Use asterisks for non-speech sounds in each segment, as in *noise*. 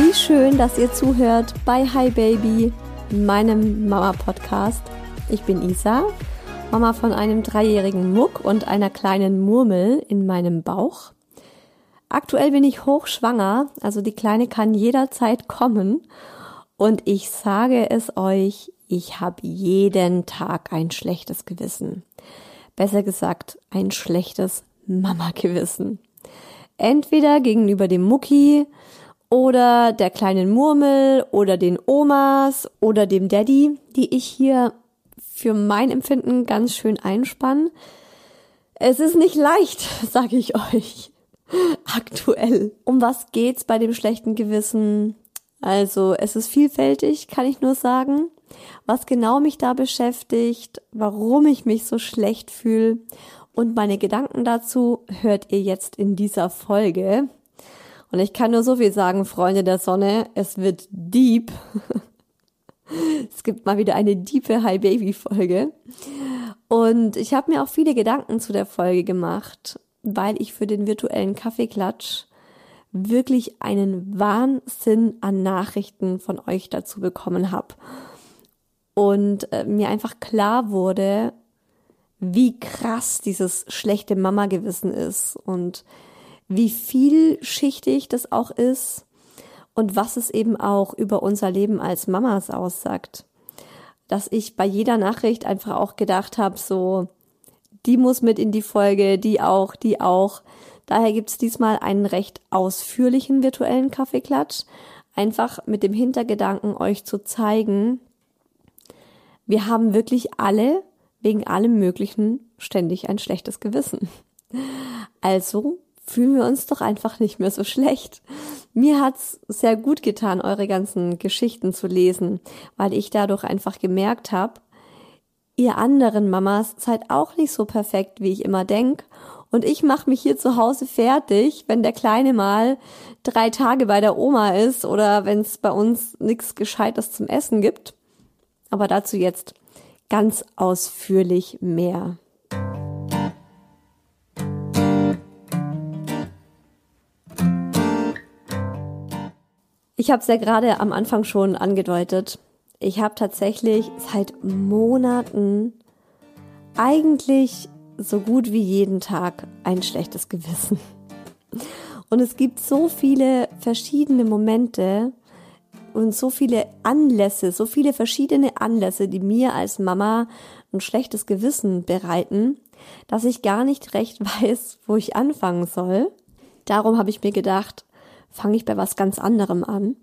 Wie schön, dass ihr zuhört bei Hi Baby, meinem Mama-Podcast. Ich bin Isa, Mama von einem dreijährigen Muck und einer kleinen Murmel in meinem Bauch. Aktuell bin ich hochschwanger, also die Kleine kann jederzeit kommen. Und ich sage es euch, ich habe jeden Tag ein schlechtes Gewissen. Besser gesagt, ein schlechtes Mama-Gewissen. Entweder gegenüber dem Mucki, oder der kleinen Murmel oder den Omas oder dem Daddy, die ich hier für mein Empfinden ganz schön einspann. Es ist nicht leicht, *laughs* sage ich euch. *laughs* Aktuell. Um was geht's bei dem schlechten Gewissen? Also, es ist vielfältig, kann ich nur sagen. Was genau mich da beschäftigt, warum ich mich so schlecht fühle und meine Gedanken dazu hört ihr jetzt in dieser Folge. Und ich kann nur so viel sagen, Freunde der Sonne, es wird deep. *laughs* es gibt mal wieder eine diepe High Baby Folge. Und ich habe mir auch viele Gedanken zu der Folge gemacht, weil ich für den virtuellen Kaffeeklatsch wirklich einen Wahnsinn an Nachrichten von euch dazu bekommen habe. Und äh, mir einfach klar wurde, wie krass dieses schlechte Mama-Gewissen ist und wie vielschichtig das auch ist und was es eben auch über unser Leben als Mamas aussagt. Dass ich bei jeder Nachricht einfach auch gedacht habe, so, die muss mit in die Folge, die auch, die auch. Daher gibt's diesmal einen recht ausführlichen virtuellen Kaffeeklatsch, einfach mit dem Hintergedanken, euch zu zeigen, wir haben wirklich alle wegen allem Möglichen ständig ein schlechtes Gewissen. Also fühlen wir uns doch einfach nicht mehr so schlecht. Mir hat's sehr gut getan, eure ganzen Geschichten zu lesen, weil ich dadurch einfach gemerkt habe, ihr anderen Mamas seid auch nicht so perfekt, wie ich immer denk. Und ich mache mich hier zu Hause fertig, wenn der Kleine mal drei Tage bei der Oma ist oder wenn es bei uns nichts Gescheites zum Essen gibt. Aber dazu jetzt ganz ausführlich mehr. Ich habe es ja gerade am Anfang schon angedeutet. Ich habe tatsächlich seit Monaten eigentlich so gut wie jeden Tag ein schlechtes Gewissen. Und es gibt so viele verschiedene Momente, und so viele Anlässe, so viele verschiedene Anlässe, die mir als Mama ein schlechtes Gewissen bereiten, dass ich gar nicht recht *laughs* weiß, wo ich anfangen soll. Darum habe ich mir gedacht, fange ich bei was ganz anderem an,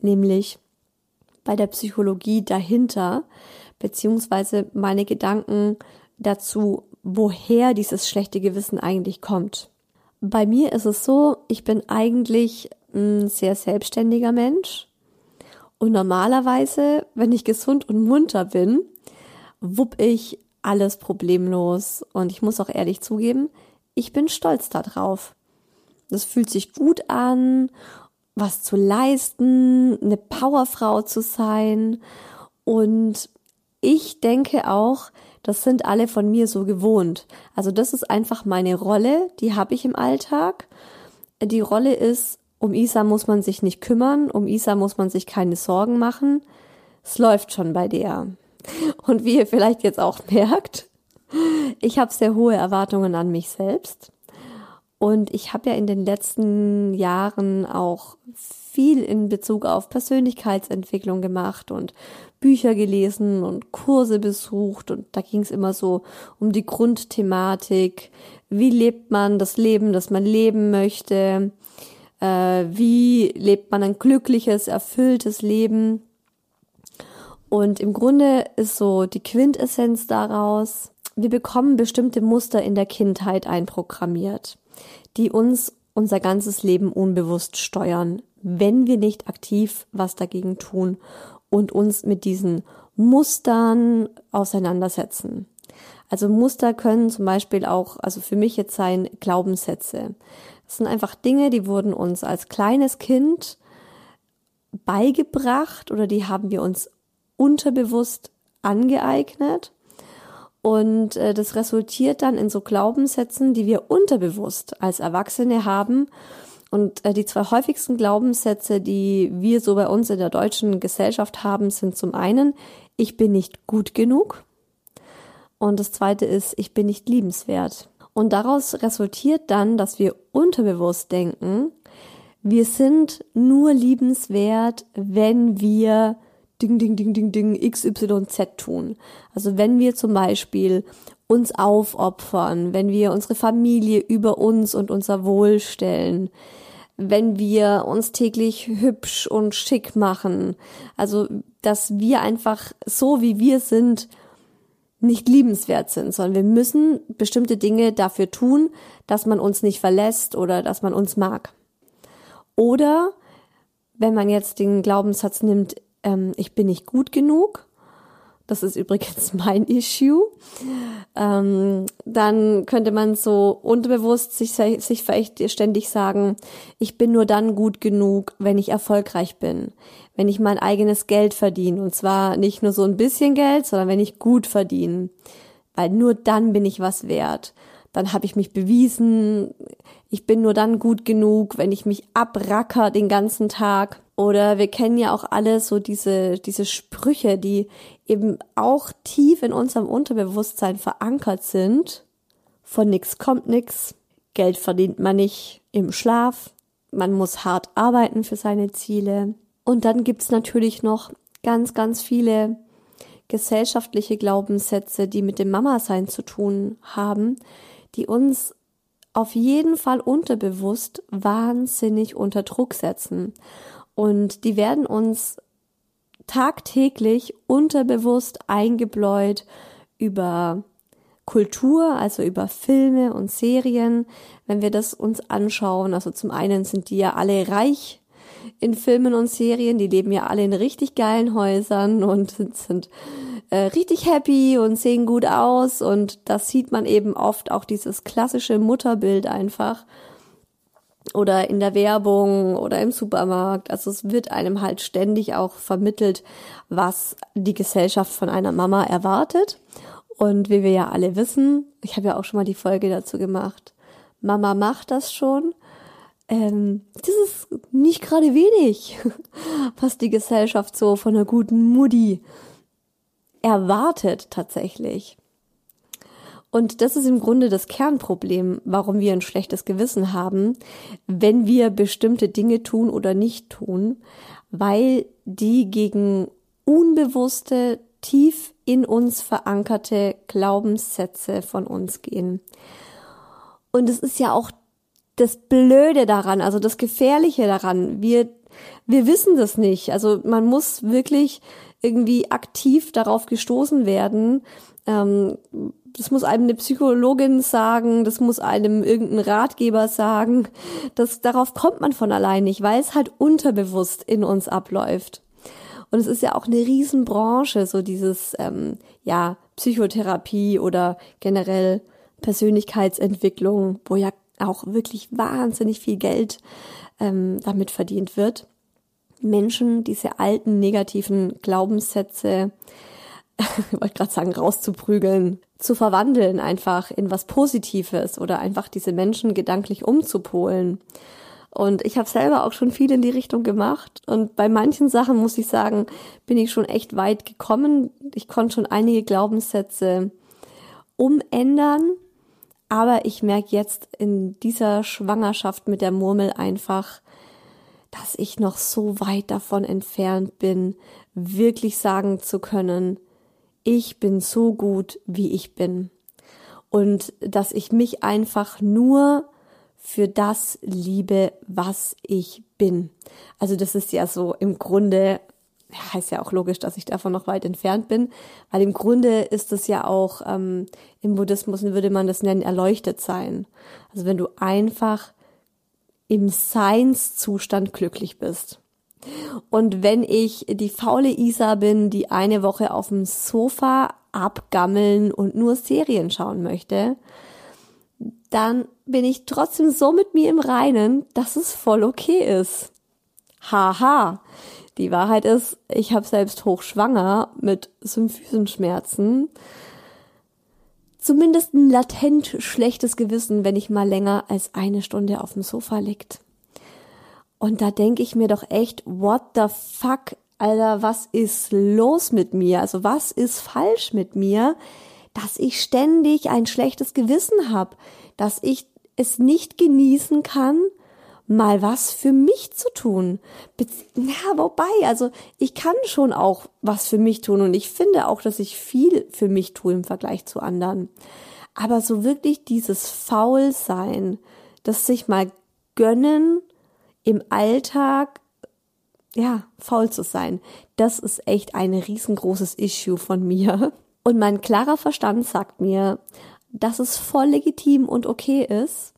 nämlich bei der Psychologie dahinter, beziehungsweise meine Gedanken dazu, woher dieses schlechte Gewissen eigentlich kommt. Bei mir ist es so, ich bin eigentlich ein sehr selbstständiger Mensch und normalerweise, wenn ich gesund und munter bin, wupp ich alles problemlos und ich muss auch ehrlich zugeben, ich bin stolz darauf. Das fühlt sich gut an, was zu leisten, eine Powerfrau zu sein und ich denke auch, das sind alle von mir so gewohnt. Also das ist einfach meine Rolle, die habe ich im Alltag. Die Rolle ist, um Isa muss man sich nicht kümmern, um Isa muss man sich keine Sorgen machen. Es läuft schon bei der. Und wie ihr vielleicht jetzt auch *laughs* merkt, ich habe sehr hohe Erwartungen an mich selbst. Und ich habe ja in den letzten Jahren auch viel in Bezug auf Persönlichkeitsentwicklung gemacht und Bücher gelesen und Kurse besucht. Und da ging es immer so um die Grundthematik, wie lebt man das Leben, das man leben möchte, äh, wie lebt man ein glückliches, erfülltes Leben. Und im Grunde ist so die Quintessenz daraus, wir bekommen bestimmte Muster in der Kindheit einprogrammiert, die uns unser ganzes Leben unbewusst steuern, wenn wir nicht aktiv was dagegen tun und uns mit diesen Mustern auseinandersetzen. Also Muster können zum Beispiel auch, also für mich jetzt sein Glaubenssätze. Das sind einfach Dinge, die wurden uns als kleines Kind beigebracht oder die haben wir uns unterbewusst angeeignet. Und äh, das resultiert dann in so Glaubenssätzen, die wir unterbewusst als Erwachsene haben und äh, die zwei häufigsten Glaubenssätze, die wir so bei uns in der deutschen Gesellschaft haben, sind zum einen, ich bin nicht gut genug. Und das zweite ist, ich bin nicht liebenswert. Und daraus resultiert dann, dass wir unterbewusst denken, wir sind nur liebenswert, wenn wir Ding, Ding, Ding, Ding, Ding, XYZ tun. Also wenn wir zum Beispiel uns aufopfern, wenn wir unsere Familie über uns und unser Wohl stellen, wenn wir uns täglich hübsch und schick machen. Also, dass wir einfach so wie wir sind nicht liebenswert sind, sondern wir müssen bestimmte Dinge dafür tun, dass man uns nicht verlässt oder dass man uns mag. Oder wenn man jetzt den Glaubenssatz nimmt, ähm, ich bin nicht gut genug, das ist übrigens *laughs* mein Issue. Ähm, dann könnte man so unterbewusst sich, sich vielleicht ständig sagen, ich bin nur dann gut genug, wenn ich erfolgreich bin, wenn ich mein eigenes Geld verdiene. Und zwar nicht nur so ein bisschen Geld, sondern wenn ich gut verdiene. Weil nur dann bin ich was wert. Dann habe ich mich bewiesen. Ich bin nur dann gut genug, wenn ich mich abracker den ganzen Tag. Oder wir kennen ja auch alle so diese, diese Sprüche, die eben auch tief in unserem Unterbewusstsein verankert sind. Von nix kommt nix. Geld verdient man nicht im Schlaf. Man muss hart arbeiten für seine Ziele. Und dann gibt's natürlich noch ganz, ganz viele gesellschaftliche Glaubenssätze, die mit dem Mama-Sein zu tun haben, die uns auf jeden Fall unterbewusst wahnsinnig unter Druck setzen. Und die werden uns tagtäglich unterbewusst eingebläut über Kultur, also über Filme und Serien, wenn wir das uns anschauen. Also zum einen sind die ja alle reich in Filmen und Serien, die leben ja alle in richtig geilen Häusern und sind, sind äh, richtig happy und sehen gut aus und das sieht man eben oft auch dieses klassische Mutterbild einfach oder in der Werbung oder im Supermarkt. Also es wird einem halt ständig auch vermittelt, was die Gesellschaft von einer Mama erwartet. Und wie wir ja alle wissen, ich habe ja auch schon mal die Folge dazu gemacht, Mama macht das schon. Ähm, das ist nicht gerade wenig, *laughs* was die Gesellschaft so von einer guten Mutti erwartet tatsächlich. Und das ist im Grunde das Kernproblem, warum wir ein schlechtes Gewissen haben, wenn wir bestimmte Dinge tun oder nicht tun, weil die gegen unbewusste, tief in uns verankerte Glaubenssätze von uns gehen. Und es ist ja auch das Blöde daran, also das Gefährliche daran. Wir, wir wissen das nicht. Also man muss wirklich irgendwie aktiv darauf gestoßen werden. Ähm, das muss einem eine Psychologin sagen, das muss einem irgendein Ratgeber sagen. Das, darauf kommt man von allein nicht, weil es halt unterbewusst in uns abläuft. Und es ist ja auch eine Riesenbranche, so dieses, ähm, ja, Psychotherapie oder generell Persönlichkeitsentwicklung, wo ja auch wirklich wahnsinnig viel Geld ähm, damit verdient wird. Menschen diese alten negativen Glaubenssätze, ich *laughs* wollte gerade sagen, rauszuprügeln, zu verwandeln einfach in was Positives oder einfach diese Menschen gedanklich umzupolen. Und ich habe selber auch schon viel in die Richtung gemacht. Und bei manchen Sachen muss ich sagen, bin ich schon echt weit gekommen. Ich konnte schon einige Glaubenssätze umändern. Aber ich merke jetzt in dieser Schwangerschaft mit der Murmel einfach, dass ich noch so weit davon entfernt bin, wirklich sagen zu können, ich bin so gut, wie ich bin. Und dass ich mich einfach nur für das liebe, was ich bin. Also das ist ja so im Grunde, heißt ja auch logisch, dass ich davon noch weit entfernt bin, weil im Grunde ist es ja auch, ähm, im Buddhismus würde man das nennen, erleuchtet sein. Also wenn du einfach im Seinszustand glücklich bist. Und wenn ich die faule Isa bin, die eine Woche auf dem Sofa abgammeln und nur Serien schauen möchte, dann bin ich trotzdem so mit mir im Reinen, dass es voll okay ist. Haha. Die Wahrheit ist, ich habe selbst hochschwanger mit Symphysenschmerzen. Zumindest ein latent schlechtes Gewissen, wenn ich mal länger als eine Stunde auf dem Sofa liegt. Und da denke ich mir doch echt, what the fuck, Alter, was ist los mit mir? Also was ist falsch mit mir, dass ich ständig ein schlechtes Gewissen habe? dass ich es nicht genießen kann, mal was für mich zu tun. Ja, wobei, also ich kann schon auch was für mich tun und ich finde auch, dass ich viel für mich tue im Vergleich zu anderen. Aber so wirklich dieses Faulsein, das sich mal gönnen im Alltag, ja, faul zu sein, das ist echt ein riesengroßes Issue von mir. Und mein klarer Verstand sagt mir, dass es voll legitim und okay ist,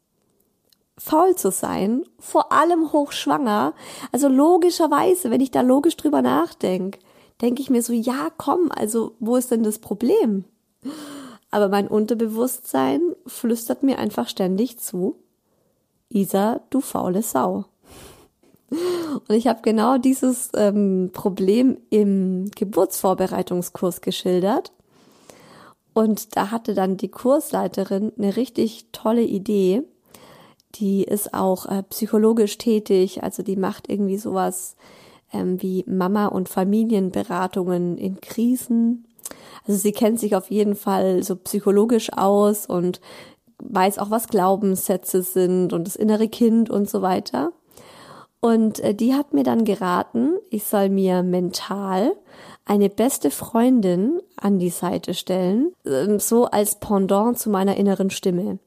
faul zu sein, vor allem hochschwanger. Also logischerweise, wenn ich da logisch drüber nachdenke, denke ich mir so, ja, komm, also wo ist denn das Problem? Aber mein Unterbewusstsein flüstert mir einfach ständig zu, Isa, du faule Sau. Und ich habe genau dieses ähm, Problem im Geburtsvorbereitungskurs geschildert. Und da hatte dann die Kursleiterin eine richtig tolle Idee. Die ist auch äh, psychologisch tätig, also die macht irgendwie sowas ähm, wie Mama- und Familienberatungen in Krisen. Also sie kennt sich auf jeden Fall so psychologisch aus und weiß auch, was Glaubenssätze sind und das innere Kind und so weiter. Und äh, die hat mir dann geraten, ich soll mir mental eine beste Freundin an die Seite stellen, ähm, so als Pendant zu meiner inneren Stimme,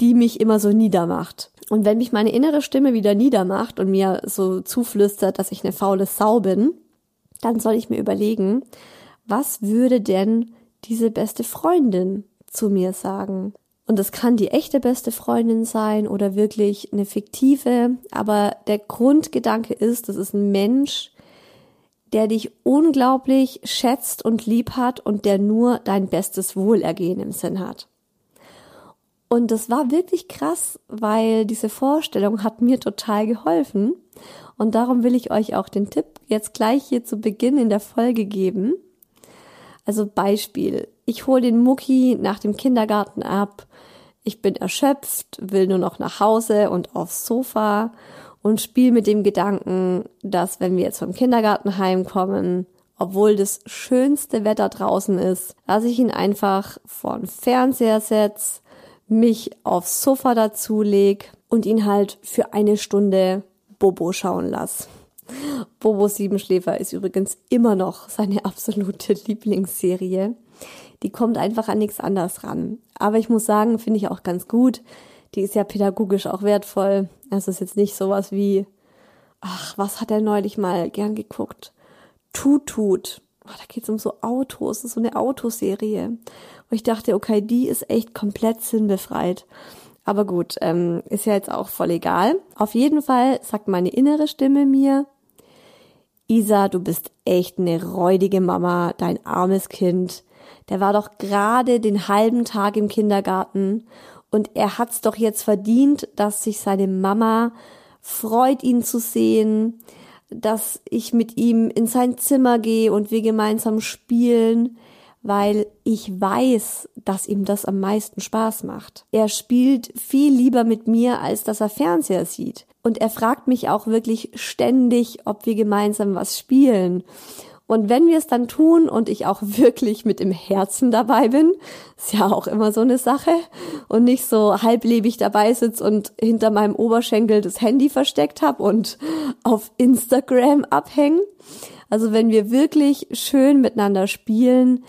die mich immer so niedermacht. Und wenn mich meine innere Stimme wieder niedermacht und mir so zuflüstert, dass ich eine faule Sau bin, dann soll ich mir überlegen, was würde denn diese beste Freundin zu mir sagen? Und das kann die echte beste Freundin sein oder wirklich eine fiktive. Aber der Grundgedanke ist, das ist ein Mensch, der dich unglaublich schätzt und lieb hat und der nur dein bestes Wohlergehen im Sinn hat. Und das war wirklich krass, weil diese Vorstellung hat mir total geholfen. Und darum will ich euch auch den Tipp jetzt gleich hier zu Beginn in der Folge geben. Also Beispiel. Ich hole den Mucki nach dem Kindergarten ab. Ich bin erschöpft, will nur noch nach Hause und aufs Sofa und spiele mit dem Gedanken, dass wenn wir jetzt vom Kindergarten heimkommen, obwohl das schönste Wetter draußen ist, dass ich ihn einfach vor den Fernseher setz, mich aufs Sofa dazu leg und ihn halt für eine Stunde Bobo schauen lass. Bobo Siebenschläfer ist übrigens immer noch seine *laughs* absolute Lieblingsserie. Die kommt einfach an nichts anderes ran. Aber ich muss sagen, finde ich auch ganz gut. Die ist ja pädagogisch auch wertvoll. Also ist jetzt nicht sowas wie, ach, was hat er neulich mal gern geguckt? Tut, tut. Oh, da geht's um so Autos. Das ist so eine Autoserie. Wo ich dachte, okay, die ist echt komplett sinnbefreit. Aber gut, ähm, ist ja jetzt auch voll egal. Auf jeden Fall sagt meine innere Stimme mir, Isa, du bist echt eine räudige Mama, dein armes Kind. Der war doch gerade den halben Tag im Kindergarten und er hat's doch jetzt verdient, dass sich seine Mama freut, ihn zu sehen, dass ich mit ihm in sein Zimmer gehe und wir gemeinsam spielen weil ich weiß, dass ihm das am meisten Spaß macht. Er spielt viel lieber mit mir, als dass er Fernseher sieht. Und er fragt mich auch wirklich ständig, ob wir gemeinsam was spielen. Und wenn wir es dann tun und ich auch *laughs* wirklich mit dem Herzen dabei bin, ist ja auch immer so eine Sache, und nicht so halblebig dabei sitze und hinter meinem Oberschenkel das Handy versteckt habe und auf Instagram abhängen. Also wenn wir wirklich schön miteinander spielen,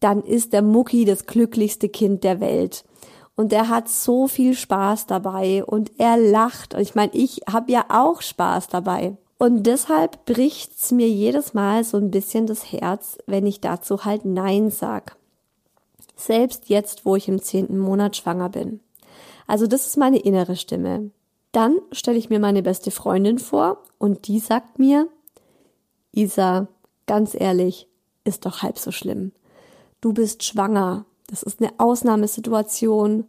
dann ist der Mucki das glücklichste Kind der Welt. Und er hat so viel Spaß dabei und er lacht. Und ich meine, ich habe ja auch Spaß dabei. Und deshalb bricht's mir jedes Mal so ein bisschen das Herz, wenn ich dazu halt Nein sag. Selbst jetzt, wo ich im zehnten Monat schwanger bin. Also das ist meine innere Stimme. Dann stelle ich mir meine beste Freundin vor und die sagt mir, Isa, ganz ehrlich, ist doch halb so schlimm du bist schwanger. Das ist eine Ausnahmesituation.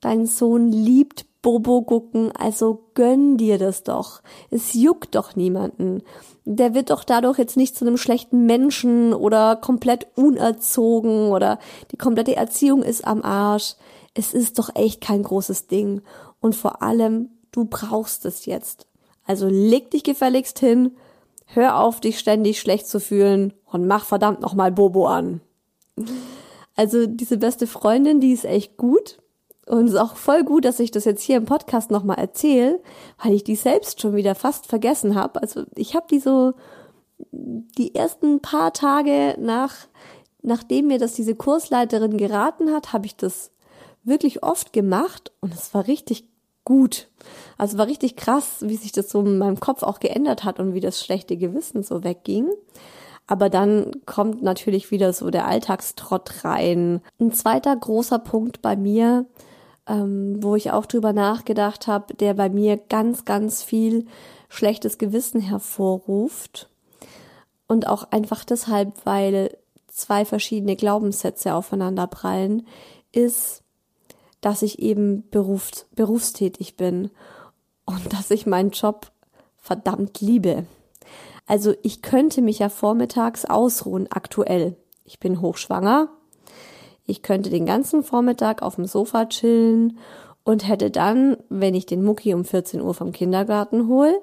Dein Sohn liebt Bobo gucken, also gönn dir das doch. Es juckt doch niemanden. Der wird doch dadurch jetzt nicht zu einem schlechten Menschen oder komplett unerzogen oder die komplette Erziehung ist am Arsch. Es ist doch echt kein großes Ding. Und vor allem, du brauchst es jetzt. Also leg dich gefälligst hin, hör auf, dich ständig schlecht zu fühlen und mach verdammt nochmal Bobo an. Also diese beste Freundin, die ist echt gut. Und es ist auch voll gut, dass ich das jetzt hier im Podcast nochmal erzähle, weil ich die selbst schon wieder fast vergessen habe. Also ich habe die so die ersten paar Tage nach, nachdem mir das diese Kursleiterin geraten hat, habe ich das wirklich oft gemacht und es war richtig gut. Also war richtig krass, wie sich das so in meinem Kopf auch geändert hat und wie das schlechte Gewissen so wegging. Aber dann kommt natürlich wieder so der Alltagstrott rein. Ein zweiter großer Punkt bei mir, ähm, wo ich auch drüber nachgedacht habe, der bei mir ganz, ganz viel schlechtes Gewissen hervorruft. Und auch einfach deshalb, weil zwei verschiedene Glaubenssätze aufeinander prallen, ist, dass ich eben berufs berufstätig bin und dass ich meinen Job verdammt liebe. Also ich könnte mich ja vormittags ausruhen aktuell. Ich bin hochschwanger. Ich könnte den ganzen Vormittag auf dem Sofa chillen und hätte dann, wenn ich den Mucki um 14 Uhr vom Kindergarten hole,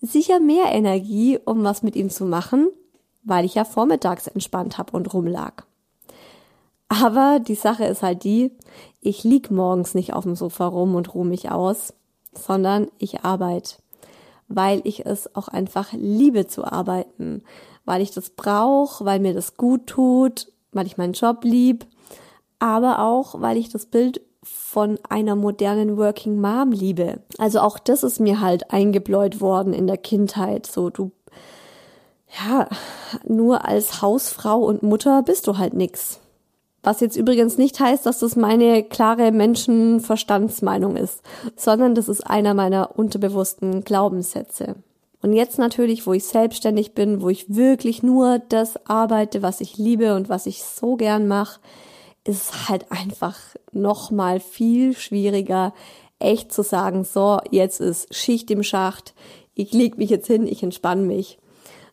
sicher mehr Energie, um was mit ihm zu machen, weil ich ja vormittags entspannt hab und rumlag. Aber die Sache ist halt die, ich lieg morgens nicht auf dem Sofa rum und ruhe mich aus, sondern ich arbeite weil ich es auch einfach liebe zu arbeiten, weil ich das brauche, weil mir das gut tut, weil ich meinen Job lieb, aber auch, weil ich das Bild von einer modernen Working Mom liebe. Also auch das ist mir halt eingebläut worden in der Kindheit. So, du, ja, nur als Hausfrau und Mutter bist du halt nix. Was jetzt übrigens nicht heißt, dass das meine klare Menschenverstandsmeinung ist, sondern das ist einer meiner unterbewussten Glaubenssätze. Und jetzt natürlich, wo ich selbstständig bin, wo ich wirklich nur das arbeite, was ich liebe und was ich so gern mache, ist halt einfach nochmal viel schwieriger, echt zu sagen, so, jetzt ist Schicht im Schacht, ich leg mich jetzt hin, ich entspanne mich.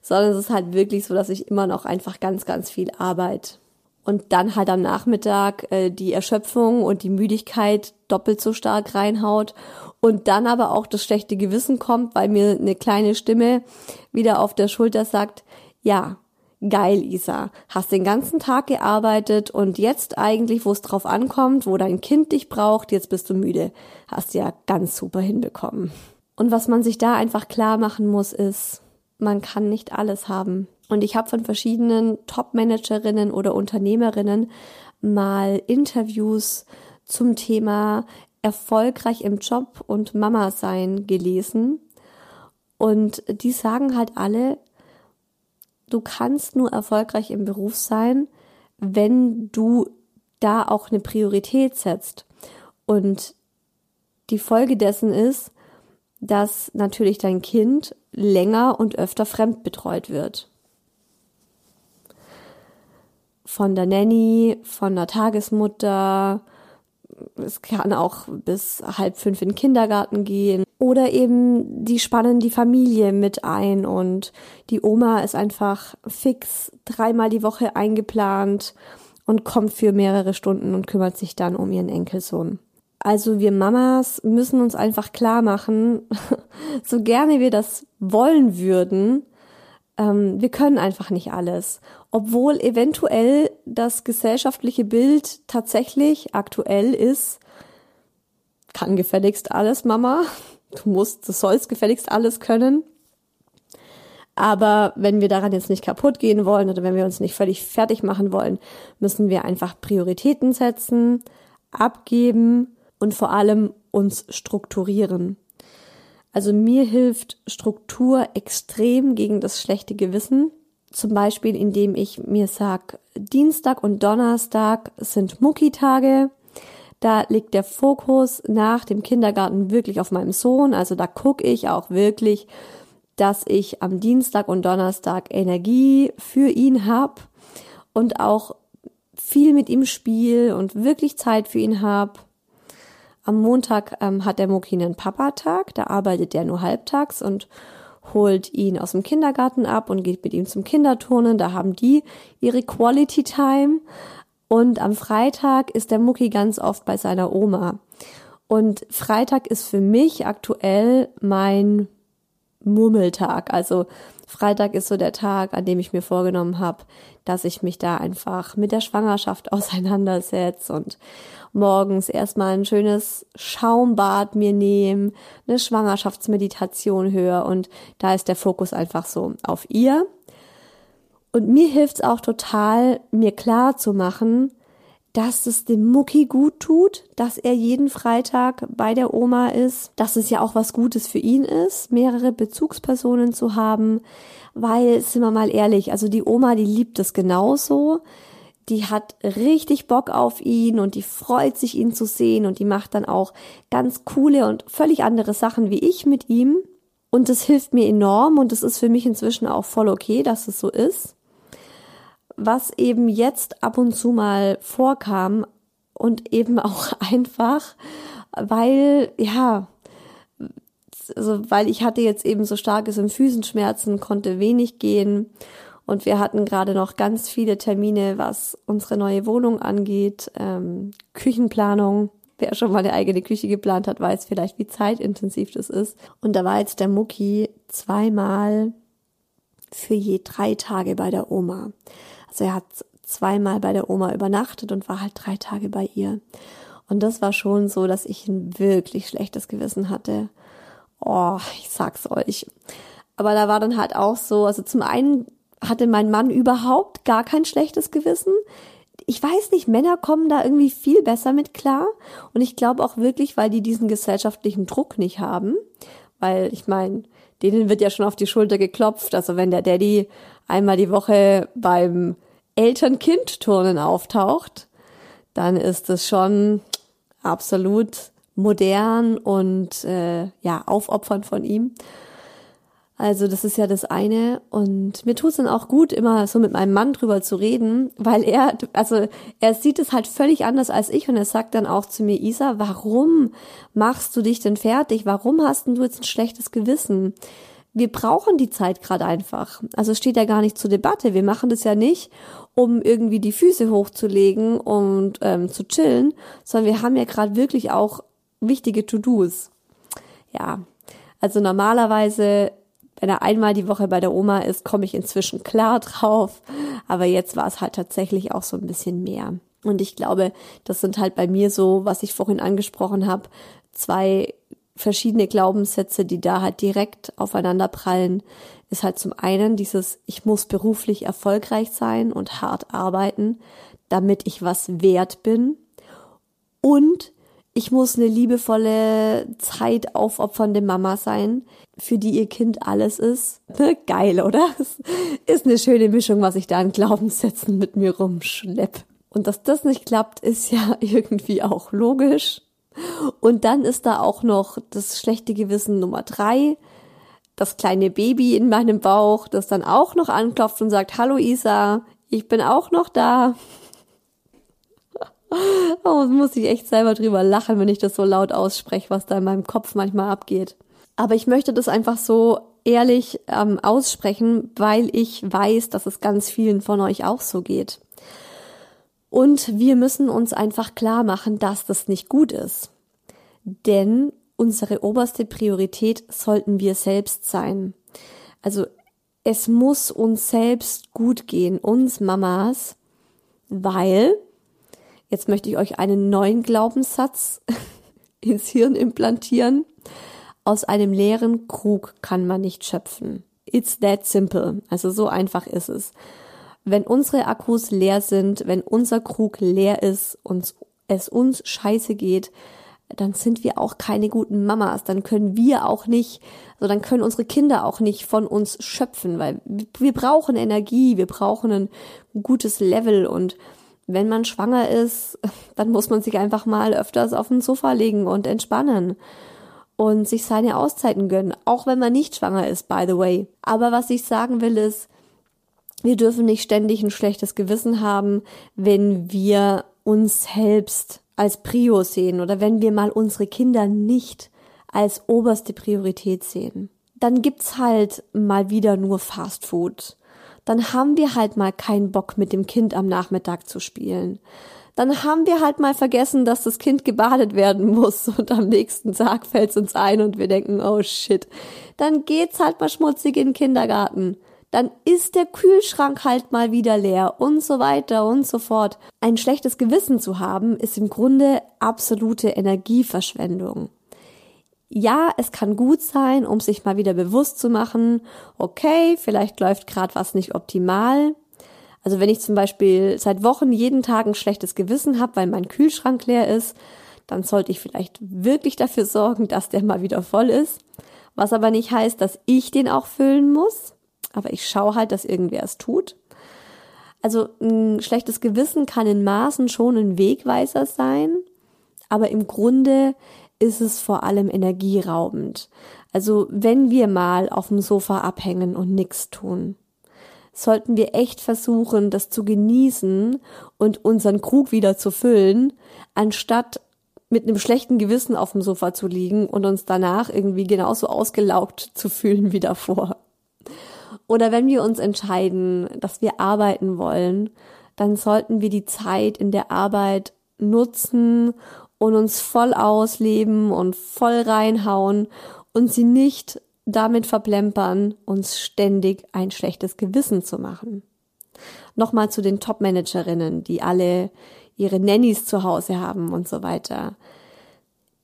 Sondern es ist halt wirklich so, dass ich immer noch einfach ganz, ganz viel arbeite und dann halt am Nachmittag äh, die Erschöpfung und die Müdigkeit doppelt so stark reinhaut und dann aber auch das schlechte Gewissen kommt, weil mir eine kleine Stimme wieder auf der Schulter sagt, ja, geil, Isa, hast den ganzen Tag gearbeitet und jetzt eigentlich, wo es drauf ankommt, wo dein Kind dich braucht, jetzt bist du müde. Hast ja ganz super hinbekommen. Und was man sich da einfach klar machen muss, ist, man kann nicht alles haben. Und ich habe von verschiedenen Top-Managerinnen oder Unternehmerinnen mal Interviews zum Thema erfolgreich im Job und Mama sein gelesen. Und die sagen halt alle, du kannst nur erfolgreich im Beruf sein, wenn du da auch eine Priorität setzt. Und die Folge dessen ist, dass natürlich dein Kind länger und öfter fremdbetreut wird von der Nanny, von der Tagesmutter. Es kann auch bis halb fünf in den Kindergarten gehen. Oder eben die spannen die Familie mit ein und die Oma ist einfach fix dreimal die Woche eingeplant und kommt für mehrere Stunden und kümmert sich dann um ihren Enkelsohn. Also wir Mamas müssen uns einfach klar machen, *laughs* so gerne wir das wollen würden, wir können einfach nicht alles. Obwohl eventuell das gesellschaftliche Bild tatsächlich aktuell ist, kann gefälligst alles, Mama. Du musst, du sollst gefälligst alles können. Aber wenn wir daran jetzt nicht kaputt gehen wollen oder wenn wir uns nicht völlig fertig machen wollen, müssen wir einfach Prioritäten setzen, abgeben und vor allem uns strukturieren. Also mir hilft Struktur extrem gegen das schlechte Gewissen. Zum Beispiel, indem ich mir sag, Dienstag und Donnerstag sind Mucki-Tage. Da liegt der Fokus nach dem Kindergarten wirklich auf meinem Sohn. Also da gucke ich auch wirklich, dass ich am Dienstag und Donnerstag Energie für ihn hab und auch viel mit ihm spiel und wirklich Zeit für ihn hab. Am Montag ähm, hat der Moki einen Papatag, da arbeitet er nur halbtags und holt ihn aus dem Kindergarten ab und geht mit ihm zum Kinderturnen. Da haben die ihre Quality Time. Und am Freitag ist der Mucki ganz oft bei seiner Oma. Und Freitag ist für mich aktuell mein Murmeltag. Also Freitag ist so der Tag, an dem ich mir vorgenommen habe, dass ich mich da einfach mit der Schwangerschaft *laughs* auseinandersetze und morgens erstmal ein schönes Schaumbad mir nehme, eine Schwangerschaftsmeditation höre und da ist der Fokus einfach so auf ihr. Und mir hilft's auch total, mir klar zu machen, dass es dem Mucki gut tut, dass er jeden Freitag bei der Oma ist, dass es ja auch was Gutes für ihn ist, mehrere Bezugspersonen zu haben, weil, sind wir mal ehrlich, also die Oma, die liebt es genauso, die hat richtig Bock auf ihn und die freut sich, ihn zu sehen. Und die macht dann auch ganz coole und völlig andere Sachen wie ich mit ihm. Und das hilft mir enorm. Und es ist für mich inzwischen auch voll okay, dass es so ist was eben jetzt ab und zu mal vorkam und eben auch *laughs* einfach, weil, ja, also weil ich hatte jetzt eben so starke Symphysenschmerzen, konnte wenig gehen und wir hatten gerade noch ganz viele Termine, was unsere neue Wohnung angeht, ähm, Küchenplanung. Wer schon mal eine eigene Küche geplant hat, weiß vielleicht, wie zeitintensiv das ist. Und da war jetzt der Mucki zweimal für je drei Tage bei der Oma. Also er hat zweimal bei der Oma übernachtet und war halt drei Tage bei ihr. Und das war schon so, dass ich ein wirklich schlechtes Gewissen hatte. Oh, ich sag's euch. Aber da war dann halt auch so, also zum einen hatte mein Mann überhaupt gar kein schlechtes Gewissen. Ich weiß nicht, Männer kommen da irgendwie viel besser mit klar. Und ich glaube auch wirklich, weil die diesen gesellschaftlichen Druck nicht haben. Weil ich meine, denen wird ja schon auf die Schulter geklopft. Also wenn der Daddy einmal die Woche beim Eltern-Kind-Turnen auftaucht, dann ist es schon absolut modern und äh, ja aufopfernd von ihm. Also das ist ja das eine und mir tut es dann auch gut, immer so mit meinem Mann drüber zu reden, weil er, also er sieht es halt völlig anders als ich und er sagt dann auch zu mir, Isa, warum machst du dich denn fertig? Warum hast denn du jetzt ein schlechtes Gewissen? Wir brauchen die Zeit gerade einfach. Also es steht ja gar nicht zur Debatte. Wir machen das ja nicht, um irgendwie die Füße hochzulegen und ähm, zu chillen, sondern wir haben ja gerade wirklich auch wichtige To-Dos. Ja, also normalerweise wenn er einmal die Woche bei der Oma ist, komme ich inzwischen klar drauf. Aber jetzt war es halt tatsächlich auch so ein bisschen mehr. Und ich glaube, das sind halt bei mir so, was ich vorhin angesprochen habe, zwei verschiedene Glaubenssätze, die da halt direkt aufeinander prallen, ist halt zum einen dieses, ich muss beruflich erfolgreich sein und hart arbeiten, damit ich was wert bin. Und ich muss eine liebevolle, Zeit aufopfernde Mama sein, für die ihr Kind alles ist. Geil, oder? *laughs* Ist eine schöne Mischung, was ich da an Glaubenssätzen mit mir rumschlepp. Und dass das nicht klappt, ist ja *laughs* irgendwie auch logisch. Und dann ist da auch noch das schlechte Gewissen Nummer drei, das kleine Baby in meinem Bauch, das dann auch noch anklopft und sagt, hallo Isa, ich bin auch noch da. *laughs* Oh, muss ich echt selber drüber lachen, wenn ich das so laut ausspreche, was da in meinem Kopf manchmal abgeht. Aber ich möchte das einfach so ehrlich ähm, aussprechen, weil ich weiß, dass es ganz vielen von euch auch so geht. Und wir müssen uns einfach klar machen, dass das nicht gut ist. Denn unsere oberste Priorität sollten wir selbst sein. Also es muss uns selbst gut gehen, uns Mamas, weil Jetzt möchte ich euch einen neuen Glaubenssatz *laughs* ins Hirn implantieren. Aus einem leeren Krug kann man nicht schöpfen. It's that simple. Also so einfach ist es. Wenn unsere Akkus leer sind, wenn unser Krug leer ist und es uns scheiße geht, dann sind wir auch keine guten Mamas. Dann können wir auch nicht, also dann können unsere Kinder auch nicht von uns schöpfen, weil wir brauchen Energie, wir brauchen ein gutes Level und wenn man schwanger ist, *laughs* dann muss man sich einfach mal öfters auf den Sofa legen und entspannen und sich seine Auszeiten gönnen, auch wenn man nicht schwanger ist, by the way. Aber was ich sagen will ist, wir dürfen nicht ständig ein schlechtes Gewissen haben, wenn wir uns selbst als Prio sehen oder wenn wir mal unsere Kinder nicht als oberste Priorität sehen. Dann gibt's halt mal wieder nur Fast Food dann haben wir halt mal keinen Bock mit dem Kind am Nachmittag zu spielen. Dann haben wir halt mal vergessen, dass das Kind gebadet werden muss *laughs* und am nächsten Tag fällt's uns ein und wir denken, oh shit. Dann geht's halt mal schmutzig in den Kindergarten. Dann ist der Kühlschrank halt mal wieder leer und so weiter und so fort. Ein schlechtes Gewissen zu haben, ist im Grunde absolute Energieverschwendung ja, es kann gut sein, um sich mal wieder bewusst zu machen, okay, vielleicht läuft gerade was nicht optimal. Also wenn ich zum Beispiel seit Wochen jeden Tag ein schlechtes Gewissen habe, weil mein Kühlschrank leer ist, dann sollte ich vielleicht wirklich dafür sorgen, dass der mal wieder voll ist. Was aber nicht heißt, dass ich den auch füllen muss. Aber ich schaue halt, dass irgendwer es tut. Also ein schlechtes Gewissen kann in Maßen schon ein Wegweiser sein. Aber im Grunde ist es vor allem energieraubend. Also wenn wir mal auf dem Sofa abhängen und nichts tun, sollten wir echt versuchen, das zu genießen und unseren Krug wieder zu füllen, anstatt mit einem schlechten Gewissen auf dem Sofa zu liegen und uns danach irgendwie genauso ausgelaugt zu fühlen wie davor. Oder wenn wir uns entscheiden, dass wir arbeiten wollen, dann sollten wir die Zeit in der Arbeit nutzen, und uns voll ausleben und voll reinhauen und sie nicht damit verplempern, uns ständig ein schlechtes Gewissen zu machen. Nochmal zu den Top-Managerinnen, die alle ihre Nannies zu Hause haben und so weiter.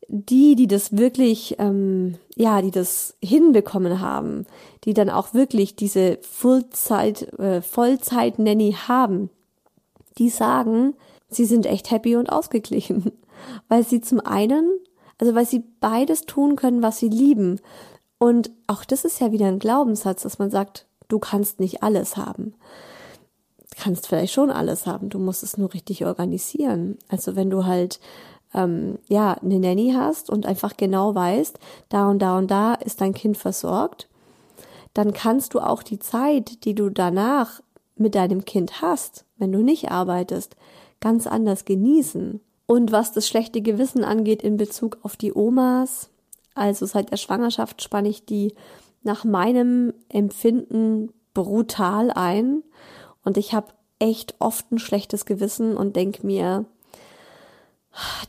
Die, die das wirklich, ähm, ja, die das hinbekommen haben, die dann auch wirklich diese Fullzeit, äh, Vollzeit-Nanny haben, die sagen, sie sind echt happy und ausgeglichen *laughs* weil sie zum einen, also weil sie beides tun können, was sie lieben. Und auch das ist ja wieder ein Glaubenssatz, dass man sagt, du kannst nicht alles haben. Du kannst vielleicht schon alles haben, du musst es nur richtig organisieren. Also wenn du halt ähm, ja eine Nanny hast und einfach genau weißt, da und da und da ist dein Kind versorgt, dann kannst du auch die Zeit, die du danach mit deinem Kind hast, wenn du nicht arbeitest, ganz anders genießen. Und was das schlechte Gewissen angeht in Bezug auf die Omas, also seit der Schwangerschaft spanne ich die nach meinem Empfinden brutal ein und ich habe echt oft ein schlechtes Gewissen und denk mir,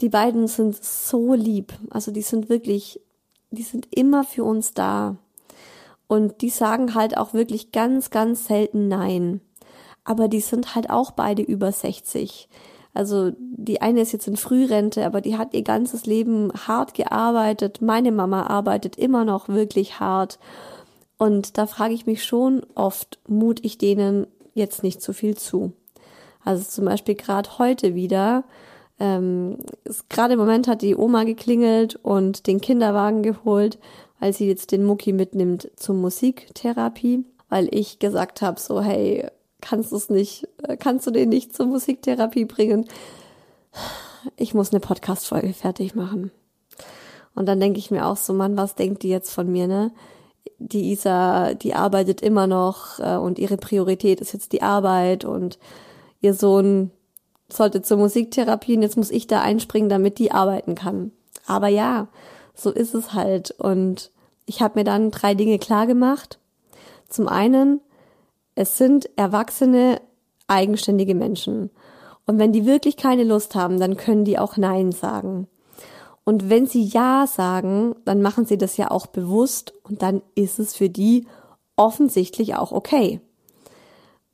die beiden sind so lieb, also die sind wirklich, die sind immer für uns da und die sagen halt auch wirklich ganz, ganz selten Nein, aber die sind halt auch beide über 60 Also die eine ist jetzt in Frührente, aber die hat ihr ganzes Leben hart gearbeitet. Meine Mama arbeitet immer noch wirklich hart. Und da frage ich mich schon oft, mut ich denen jetzt nicht zu viel zu. Also zum Beispiel gerade heute wieder, ähm, gerade im Moment hat die Oma geklingelt und den Kinderwagen geholt, weil sie jetzt den Mucki mitnimmt zur Musiktherapie, weil ich gesagt habe, so hey, kannst du es nicht, äh, kannst du den nicht zur Musiktherapie bringen? Ich muss eine Podcast-Folge fertig machen. Und dann denke ich mir auch so, Mann, was denkt die jetzt von mir, ne? Die Isa, die arbeitet immer noch äh, und ihre Priorität ist jetzt die Arbeit und ihr Sohn sollte zur Musiktherapie und jetzt muss ich da einspringen, damit die arbeiten kann. Aber ja, so ist es halt. Und ich habe mir dann drei Dinge klar gemacht. Zum einen, es sind erwachsene, eigenständige Menschen. Und wenn die wirklich keine Lust haben, dann können die auch Nein sagen. Und wenn sie Ja sagen, dann machen sie das ja auch bewusst und dann ist es für die offensichtlich auch okay.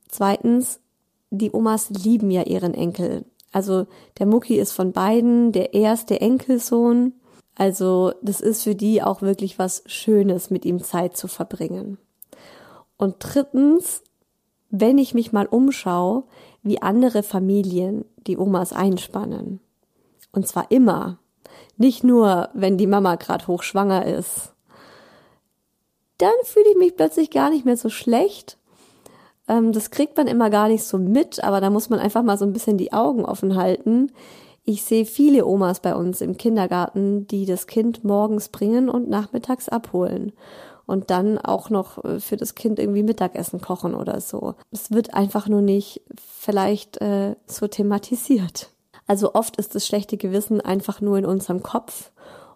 Zweitens, die Omas lieben ja ihren Enkel. Also der Mucki ist von beiden der erste Enkelsohn. Also das ist für die auch wirklich was Schönes, mit ihm Zeit zu verbringen. Und drittens, wenn ich mich mal umschaue, wie andere Familien die Omas einspannen. Und zwar immer. Nicht nur, wenn die Mama gerade hochschwanger ist. Dann fühle ich mich plötzlich gar nicht mehr so schlecht, ähm, das kriegt man immer gar nicht so mit, aber da muss man einfach mal so ein bisschen die Augen offen halten. Ich sehe viele Omas bei uns im Kindergarten, die das Kind morgens bringen und nachmittags abholen und dann auch noch äh, für das Kind irgendwie Mittagessen kochen oder so. Es wird einfach nur nicht vielleicht äh, so thematisiert. Also oft ist das schlechte Gewissen einfach nur in unserem Kopf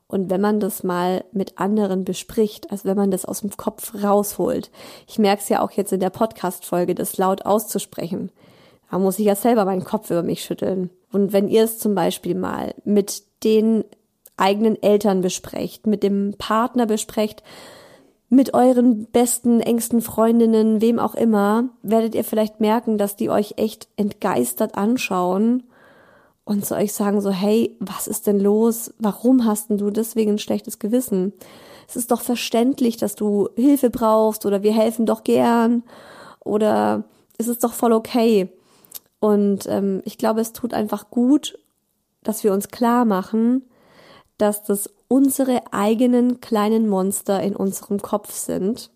und wenn man das mal mit anderen bespricht, also wenn man das aus dem Kopf rausholt, ich merke es ja auch jetzt in der Podcast-Folge, das laut auszusprechen, da muss ich ja selber meinen Kopf über mich schütteln. Und wenn ihr es zum Beispiel mal mit den eigenen Eltern besprecht, mit dem Partner besprecht, mit euren besten, engsten Freundinnen, wem auch immer, werdet ihr vielleicht merken, dass die euch echt entgeistert anschauen und zu euch sagen so, hey, was ist denn los? Warum hast denn du deswegen ein schlechtes Gewissen? Es ist doch verständlich, dass du Hilfe brauchst oder wir helfen doch gern oder es ist doch voll okay. Und ähm, ich glaube, es tut einfach gut, dass wir uns klar machen, dass das unsere eigenen kleinen Monster in unserem Kopf sind.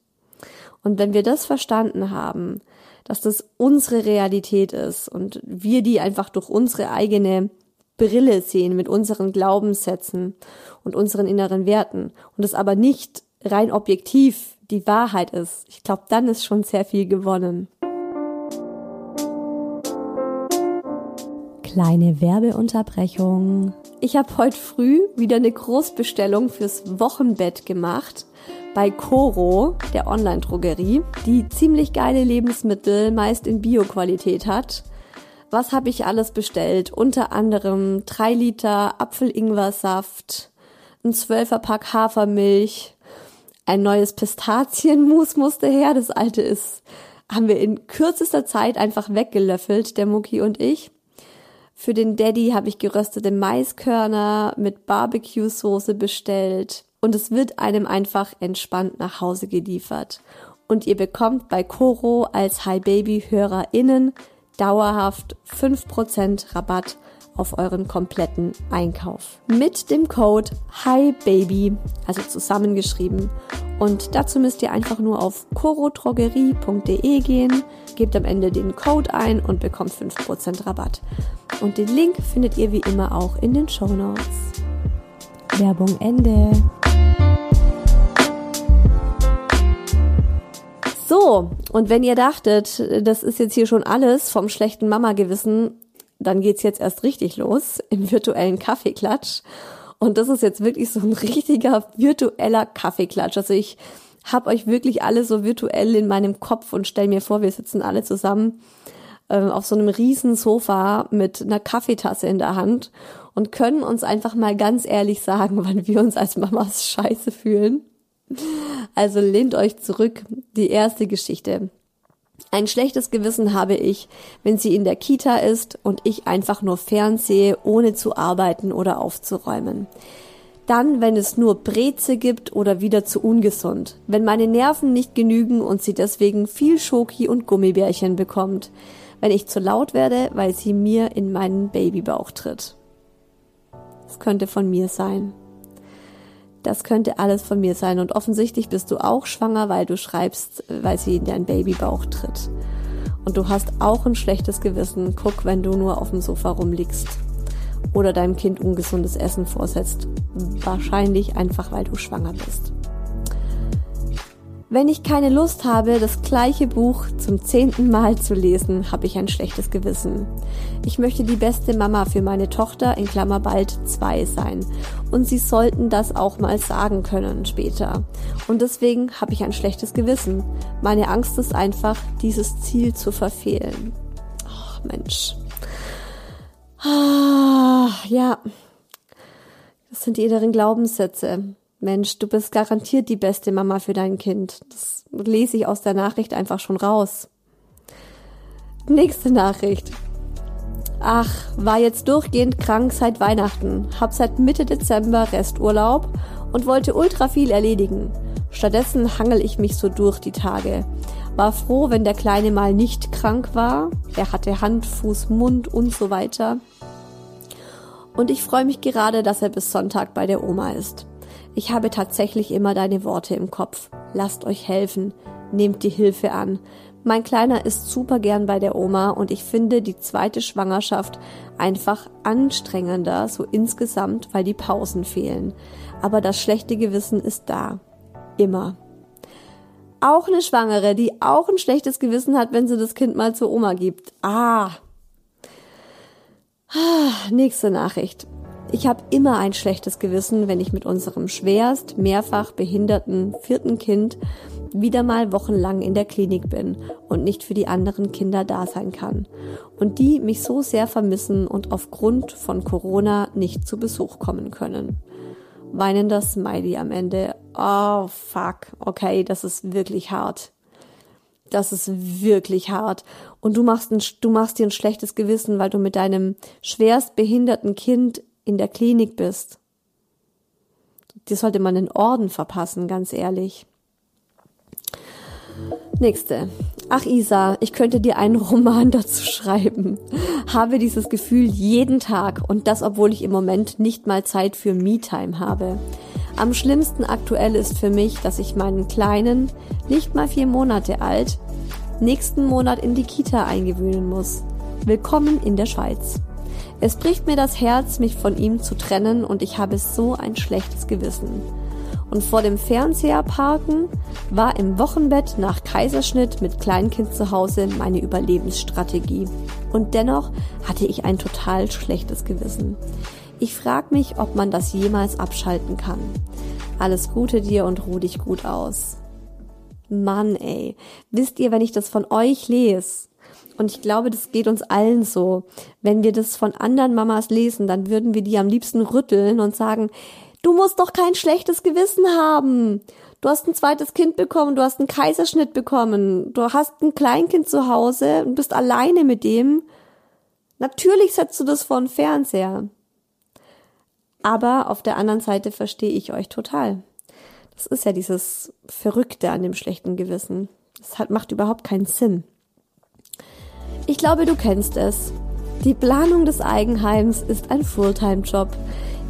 Und wenn wir das verstanden haben, dass das unsere Realität ist und wir die einfach durch unsere eigene Brille sehen mit unseren Glaubenssätzen und unseren inneren Werten und es aber nicht rein objektiv die Wahrheit ist. Ich glaube, dann ist schon sehr viel gewonnen. Kleine Werbeunterbrechung. Ich habe heute früh wieder eine Großbestellung fürs Wochenbett gemacht bei Coro, der Online-Drogerie, die ziemlich geile Lebensmittel meist in Bio-Qualität hat. Was habe ich alles bestellt? Unter anderem drei Liter Apfel-Ingwer-Saft, ein Zwölferpack Hafermilch, ein neues Pistazienmus musste her. Das alte ist, haben wir in kürzester Zeit einfach weggelöffelt, der Mucki und ich. Für den Daddy habe ich geröstete Maiskörner mit Barbecue-Soße bestellt und es wird einem einfach entspannt nach Hause geliefert. Und ihr bekommt bei Coro als Hi Baby HörerInnen dauerhaft 5% Rabatt auf euren kompletten Einkauf. Mit dem Code HiBaby, also zusammengeschrieben. Und dazu müsst ihr einfach nur auf corotrogerie.de gehen, gebt am Ende den Code ein und bekommt 5% Rabatt. Und den Link findet ihr wie immer auch in den Show Notes. Werbung Ende. So, und wenn ihr dachtet, das ist jetzt hier schon alles vom schlechten Mama-Gewissen, dann geht's jetzt erst richtig los im virtuellen Kaffeeklatsch. Und das ist jetzt wirklich so ein richtiger virtueller Kaffeeklatsch. Also ich habe euch wirklich alle so virtuell in meinem Kopf und stell mir vor, wir sitzen alle zusammen äh, auf so einem riesen Sofa mit einer Kaffeetasse in der Hand und können uns einfach mal ganz ehrlich sagen, *laughs* wann wir uns als Mamas scheiße fühlen also lehnt euch zurück. Die erste Geschichte. Ein schlechtes Gewissen habe ich, wenn sie in der Kita ist und ich einfach nur fernsehe, ohne zu arbeiten oder aufzuräumen. Dann, wenn es nur Breze gibt oder wieder zu ungesund. Wenn meine Nerven nicht genügen und sie deswegen viel Schoki und Gummibärchen bekommt. Wenn ich zu laut werde, weil sie mir in meinen Babybauch tritt. Das könnte von mir sein. Das könnte alles von mir sein. Und offensichtlich bist du auch schwanger, weil du schreibst, weil sie in deinen Babybauch tritt. Und du hast auch ein schlechtes Gewissen. Guck, wenn du nur auf dem Sofa rumliegst oder deinem Kind ungesundes Essen vorsetzt. Wahrscheinlich einfach, weil du schwanger bist. Wenn ich keine Lust habe, das gleiche Buch zum zehnten Mal zu lesen, habe ich ein schlechtes Gewissen. Ich möchte die beste Mama für meine Tochter in Klammer bald zwei sein. Und sie sollten das auch mal sagen können später. Und deswegen habe ich ein schlechtes Gewissen. Meine Angst ist einfach, dieses Ziel zu verfehlen. Ach, Mensch. Ah, ja. Das sind die inneren Glaubenssätze. Mensch, du bist garantiert die beste Mama für dein Kind. Das lese ich aus der Nachricht einfach schon raus. Nächste Nachricht. Ach, war jetzt durchgehend krank seit Weihnachten, hab seit Mitte Dezember Resturlaub und wollte ultra viel erledigen. Stattdessen hangel ich mich so durch die Tage. War froh, wenn der Kleine mal nicht krank war. Er hatte Hand, Fuß, Mund und so weiter. Und ich freue mich gerade, dass er bis Sonntag bei der Oma ist. Ich habe tatsächlich immer deine Worte im Kopf. Lasst euch helfen. Nehmt die Hilfe an. Mein Kleiner ist super gern bei der Oma und ich finde die zweite Schwangerschaft einfach anstrengender, so insgesamt, weil die Pausen fehlen. Aber das schlechte Gewissen ist da. Immer. Auch eine Schwangere, die auch ein schlechtes Gewissen hat, wenn sie das Kind mal zur Oma gibt. Ah. ah nächste Nachricht. Ich habe immer ein schlechtes Gewissen, wenn ich mit unserem schwerst mehrfach behinderten vierten Kind wieder mal wochenlang in der Klinik bin und nicht für die anderen Kinder da sein kann. Und die mich so sehr vermissen und aufgrund von Corona nicht zu Besuch kommen können. Weinender Smiley am Ende. Oh, fuck. Okay, das ist wirklich hart. Das ist wirklich hart. Und du machst, ein, du machst dir ein schlechtes Gewissen, weil du mit deinem schwerst behinderten Kind in der Klinik bist. Dir sollte man den Orden verpassen, ganz ehrlich. Nächste. Ach Isa, ich könnte dir einen Roman *laughs* dazu schreiben. Habe dieses Gefühl jeden Tag und das, obwohl ich im Moment nicht mal Zeit für Me-Time habe. Am schlimmsten aktuell ist für mich, dass ich meinen Kleinen, nicht mal vier Monate alt, nächsten Monat in die Kita eingewöhnen muss. Willkommen in der Schweiz. Es bricht mir das Herz, mich von ihm zu trennen und ich habe so ein schlechtes Gewissen. Und vor dem Fernseher parken war im Wochenbett nach Kaiserschnitt mit Kleinkind zu Hause meine Überlebensstrategie. Und dennoch hatte ich ein total schlechtes Gewissen. Ich frag mich, ob man das jemals abschalten kann. Alles Gute dir und ruh dich gut aus. Mann, ey. Wisst ihr, wenn ich das von euch lese, und ich glaube, das geht uns allen so. Wenn wir das von anderen Mamas lesen, dann würden wir die am liebsten rütteln und sagen, du musst doch kein schlechtes Gewissen haben. Du hast ein zweites Kind bekommen, du hast einen Kaiserschnitt bekommen, du hast ein Kleinkind zu Hause und bist alleine mit dem. Natürlich setzt du das vor den Fernseher. Aber auf der anderen Seite verstehe ich euch total. Das ist ja dieses Verrückte an dem schlechten Gewissen. Das hat, macht überhaupt keinen Sinn. Ich glaube, du kennst es. Die Planung des Eigenheims ist ein Fulltime-Job.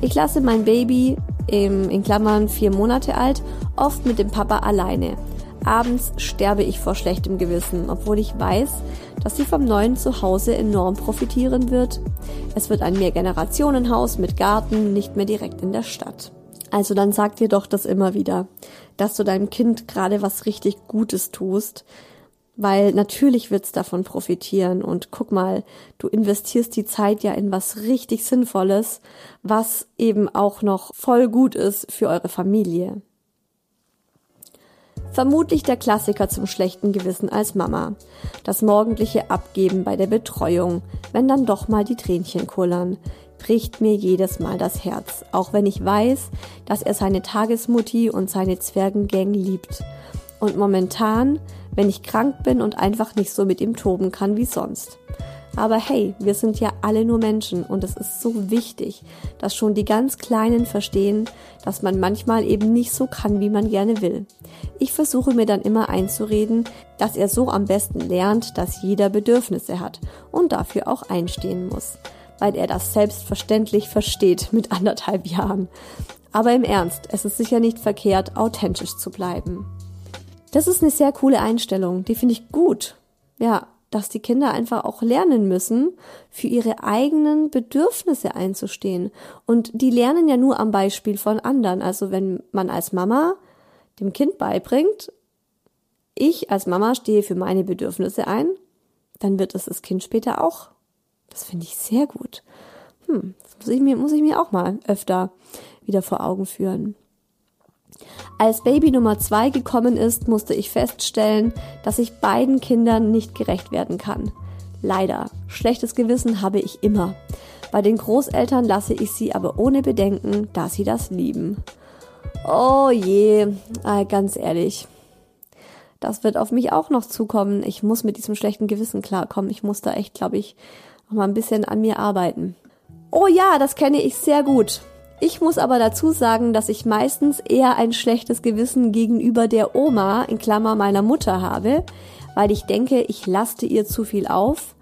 Ich lasse mein Baby, im, in Klammern vier Monate alt, oft mit dem Papa alleine. Abends sterbe ich vor schlechtem Gewissen, obwohl ich weiß, dass sie vom neuen Zuhause enorm profitieren wird. Es wird ein Mehrgenerationenhaus mit Garten, nicht mehr direkt in der Stadt. Also dann sag dir doch das immer wieder, dass du deinem Kind gerade was richtig Gutes tust, weil natürlich wird's davon profitieren und guck mal, du investierst die Zeit ja in was richtig Sinnvolles, was eben auch noch voll gut ist für eure Familie. Vermutlich der Klassiker zum schlechten Gewissen als Mama. Das morgendliche Abgeben bei der Betreuung, wenn dann doch mal die Tränchen kullern, bricht mir jedes Mal das Herz, auch wenn ich weiß, dass er seine Tagesmutti und seine Zwergengang liebt. Und momentan wenn ich krank bin und einfach nicht so mit ihm toben kann wie sonst. Aber hey, wir sind ja alle nur Menschen und es ist so wichtig, dass schon die ganz Kleinen verstehen, dass man manchmal eben nicht so kann, wie man gerne will. Ich versuche mir dann immer einzureden, dass er so am besten lernt, dass jeder Bedürfnisse hat und dafür auch einstehen muss, weil er das selbstverständlich versteht *laughs* mit anderthalb Jahren. Aber im Ernst, es ist sicher nicht verkehrt, authentisch zu bleiben. Das ist eine sehr coole Einstellung, die finde ich gut. Ja, dass die Kinder einfach auch lernen müssen, für ihre eigenen Bedürfnisse einzustehen. Und die lernen ja nur am Beispiel von anderen. Also wenn man als Mama dem Kind beibringt, ich als Mama stehe für meine Bedürfnisse ein, dann wird es das Kind später auch. Das finde ich sehr gut. Hm, das muss ich mir, muss ich mir auch mal öfter wieder vor Augen führen. Als Baby Nummer zwei gekommen ist, musste ich feststellen, dass ich beiden Kindern nicht gerecht werden kann. Leider. Schlechtes Gewissen habe ich immer. Bei den Großeltern lasse ich sie aber ohne Bedenken, da sie das lieben. Oh je, äh, ganz ehrlich. Das wird auf mich auch noch zukommen. Ich muss mit diesem schlechten Gewissen klarkommen. Ich muss da echt, glaube ich, noch mal ein bisschen an mir arbeiten. Oh ja, das kenne ich sehr gut. Ich muss aber dazu sagen, dass ich meistens eher ein schlechtes Gewissen gegenüber der Oma, in Klammer meiner Mutter habe, weil ich denke, ich laste ihr zu viel auf,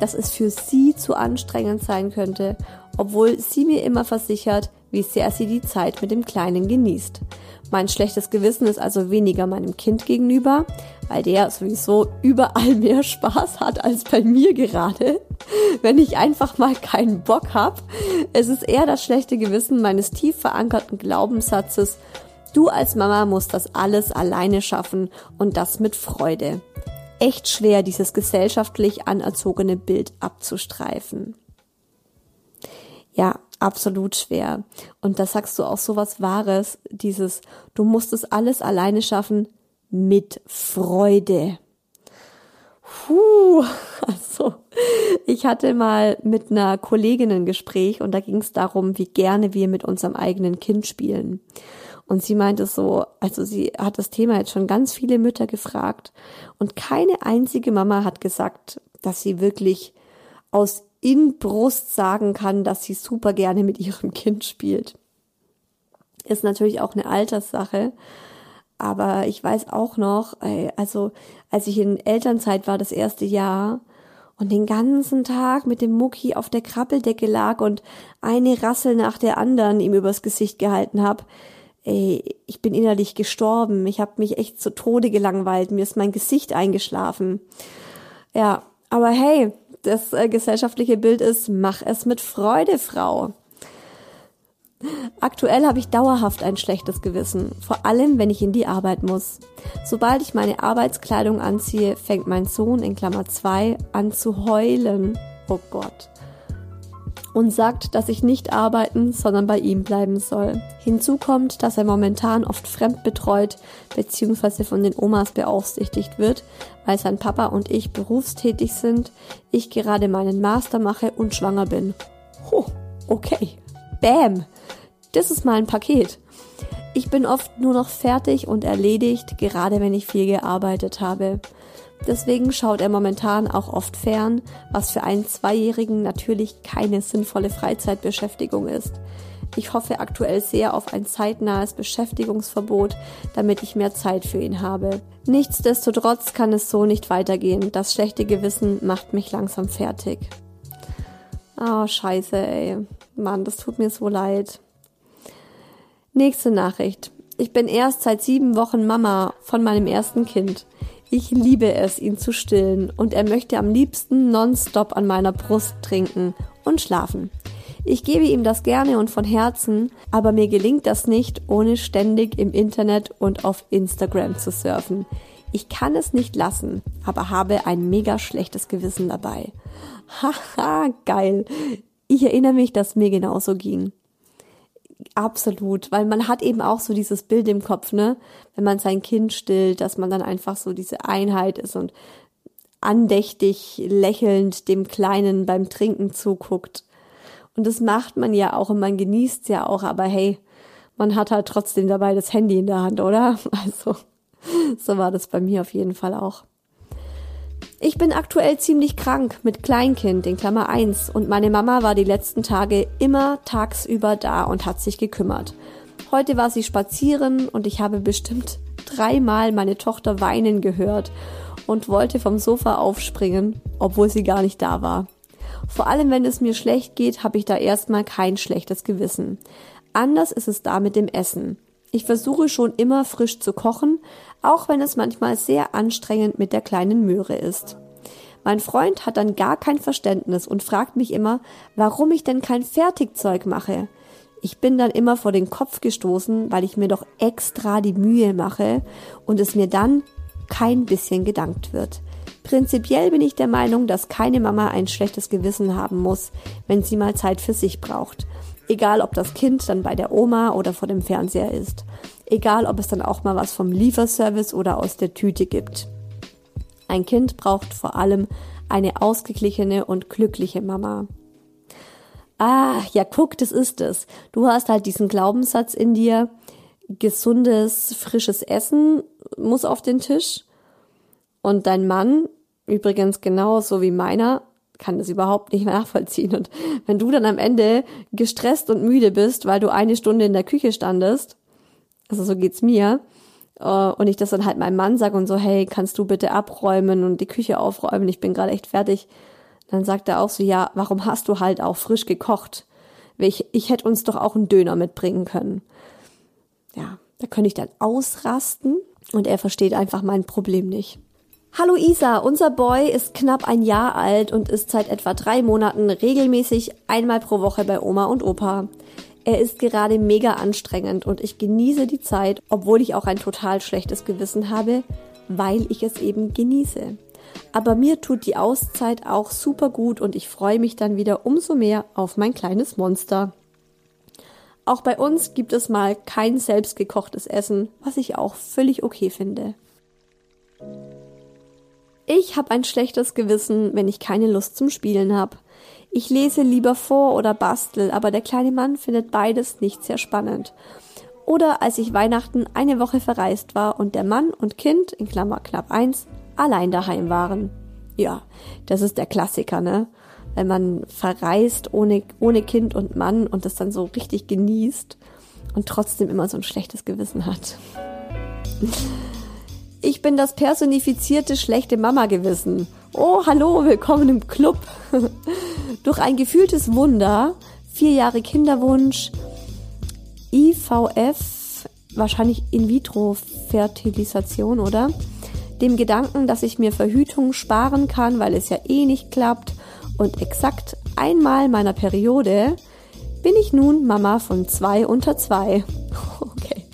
dass es für sie zu anstrengend sein könnte, obwohl sie mir immer versichert, wie sehr sie die Zeit mit dem Kleinen genießt. Mein schlechtes Gewissen ist also weniger meinem Kind gegenüber, weil der sowieso überall mehr Spaß hat als bei mir gerade, wenn ich einfach mal keinen Bock hab. Es ist eher das schlechte Gewissen meines tief verankerten Glaubenssatzes, du als Mama musst das alles alleine schaffen und das mit Freude. Echt schwer, dieses gesellschaftlich anerzogene Bild abzustreifen. Ja, absolut schwer. Und da sagst du auch so was Wahres, dieses, du musst es alles alleine schaffen mit Freude. Puh, *laughs* also ich hatte mal mit einer Kollegin ein Gespräch und da ging es darum, wie gerne wir mit unserem eigenen Kind spielen. Und sie meinte so, also sie hat das Thema jetzt schon ganz viele Mütter gefragt und keine einzige Mama hat gesagt, dass sie wirklich aus in Brust sagen kann, dass sie super gerne mit ihrem Kind spielt. Ist natürlich auch eine Alterssache. Aber ich weiß auch noch, also als ich in Elternzeit war, das erste Jahr, und den ganzen Tag mit dem Mucki auf der Krabbeldecke lag und eine Rassel nach der anderen ihm übers Gesicht gehalten hab, ey, ich bin innerlich gestorben. Ich habe mich echt zu Tode gelangweilt. Mir ist mein Gesicht eingeschlafen. Ja, aber hey, das äh, gesellschaftliche Bild ist, mach es mit Freude, Frau. Aktuell habe ich dauerhaft ein schlechtes Gewissen, vor allem wenn ich in die Arbeit muss. Sobald ich meine Arbeitskleidung anziehe, fängt mein Sohn in Klammer 2 an zu heulen. Oh Gott und sagt, dass ich nicht arbeiten, sondern bei ihm bleiben soll. Hinzu kommt, dass er momentan oft fremd betreut bzw. von den Omas beaufsichtigt wird, weil sein Papa und ich berufstätig sind, ich gerade meinen Master mache und schwanger bin. Huh, okay. Bam. Das ist mal ein Paket. Ich bin oft nur noch fertig und erledigt, gerade wenn ich viel gearbeitet habe. Deswegen schaut er momentan auch oft fern, was für einen Zweijährigen natürlich keine sinnvolle Freizeitbeschäftigung ist. Ich hoffe aktuell sehr auf ein zeitnahes Beschäftigungsverbot, damit ich mehr Zeit für ihn habe. Nichtsdestotrotz kann es so nicht weitergehen. Das schlechte Gewissen macht mich langsam fertig. Oh, scheiße, ey. Mann, das tut mir so leid. Nächste Nachricht. Ich bin erst seit sieben Wochen Mama von meinem ersten Kind. Ich liebe es, ihn zu stillen und er möchte am liebsten nonstop an meiner Brust trinken und schlafen. Ich gebe ihm das gerne und von Herzen, aber mir gelingt das nicht, ohne ständig im Internet und auf Instagram zu surfen. Ich kann es nicht lassen, aber habe ein mega schlechtes Gewissen dabei. *laughs* Haha, geil. Ich erinnere mich, dass mir genauso ging. Absolut, weil man hat eben auch so dieses Bild im Kopf, ne? Wenn man sein Kind stillt, dass man dann einfach so diese Einheit ist und andächtig lächelnd dem Kleinen beim Trinken zuguckt. Und das macht man ja auch und man genießt ja auch, aber hey, man hat halt trotzdem dabei das Handy in der Hand, oder? *laughs* Also, so war das bei mir auf jeden Fall auch. Ich bin aktuell ziemlich krank mit Kleinkind in Klammer 1 und meine Mama war die letzten Tage immer tagsüber da und hat sich gekümmert. Heute war sie spazieren und ich habe bestimmt dreimal meine Tochter weinen gehört und wollte vom Sofa aufspringen, obwohl sie gar nicht da war. Vor allem, wenn es mir schlecht geht, habe ich da erstmal kein schlechtes Gewissen. Anders ist es da mit dem Essen. Ich versuche schon immer frisch zu kochen, auch wenn es manchmal sehr anstrengend mit der kleinen Möhre ist. Mein Freund hat dann gar kein Verständnis und fragt mich immer, warum ich denn kein Fertigzeug mache. Ich bin dann immer vor den Kopf gestoßen, weil ich mir doch extra die Mühe mache und es mir dann kein bisschen gedankt wird. Prinzipiell bin ich der Meinung, dass keine Mama ein schlechtes Gewissen haben muss, wenn sie mal Zeit für sich braucht. Egal, ob das Kind dann bei der Oma oder vor dem Fernseher ist. Egal, ob es dann auch mal was vom Lieferservice oder aus der Tüte gibt. Ein Kind braucht vor allem eine ausgeglichene und glückliche Mama. Ah, ja, guck, das ist es. Du hast halt diesen Glaubenssatz in dir, gesundes, frisches Essen muss auf den Tisch. Und dein Mann, übrigens genauso wie meiner, kann das überhaupt nicht nachvollziehen. Und wenn du dann am Ende gestresst und müde bist, weil du eine Stunde in der Küche standest, also so geht's mir, äh, und ich das dann halt meinem Mann sage und so, hey, kannst du bitte abräumen und die Küche aufräumen, ich bin gerade echt fertig, dann sagt er auch so, ja, warum hast du halt auch frisch gekocht? Ich, ich hätte uns doch auch einen Döner mitbringen können. Ja, da könnte ich dann ausrasten und er versteht einfach mein Problem nicht. Hallo Isa, unser Boy ist knapp ein Jahr alt und ist seit etwa drei Monaten regelmäßig einmal pro Woche bei Oma und Opa. Er ist gerade mega anstrengend und ich genieße die Zeit, obwohl ich auch ein total schlechtes Gewissen habe, weil ich es eben genieße. Aber mir tut die Auszeit auch super gut und ich freue mich dann wieder umso mehr auf mein kleines Monster. Auch bei uns gibt es mal kein selbstgekochtes Essen, was ich auch völlig okay finde. Ich habe ein schlechtes Gewissen, wenn ich keine Lust zum Spielen habe. Ich lese lieber vor oder bastel, aber der kleine Mann findet beides nicht sehr spannend. Oder als ich Weihnachten eine Woche verreist war und der Mann und Kind, in Klammer knapp eins, allein daheim waren. Ja, das ist der Klassiker, ne? Wenn man verreist ohne, ohne Kind und Mann und das dann so richtig genießt und trotzdem immer so ein schlechtes Gewissen hat. Ich bin das personifizierte schlechte Mama-Gewissen. Oh, hallo, willkommen im Club. *laughs* Durch ein gefühltes Wunder, vier Jahre Kinderwunsch, IVF, wahrscheinlich In-vitro-Fertilisation, oder? Dem Gedanken, dass ich mir Verhütung sparen kann, weil es ja eh nicht klappt und exakt einmal meiner Periode bin ich nun Mama von zwei unter zwei. *laughs* Okay.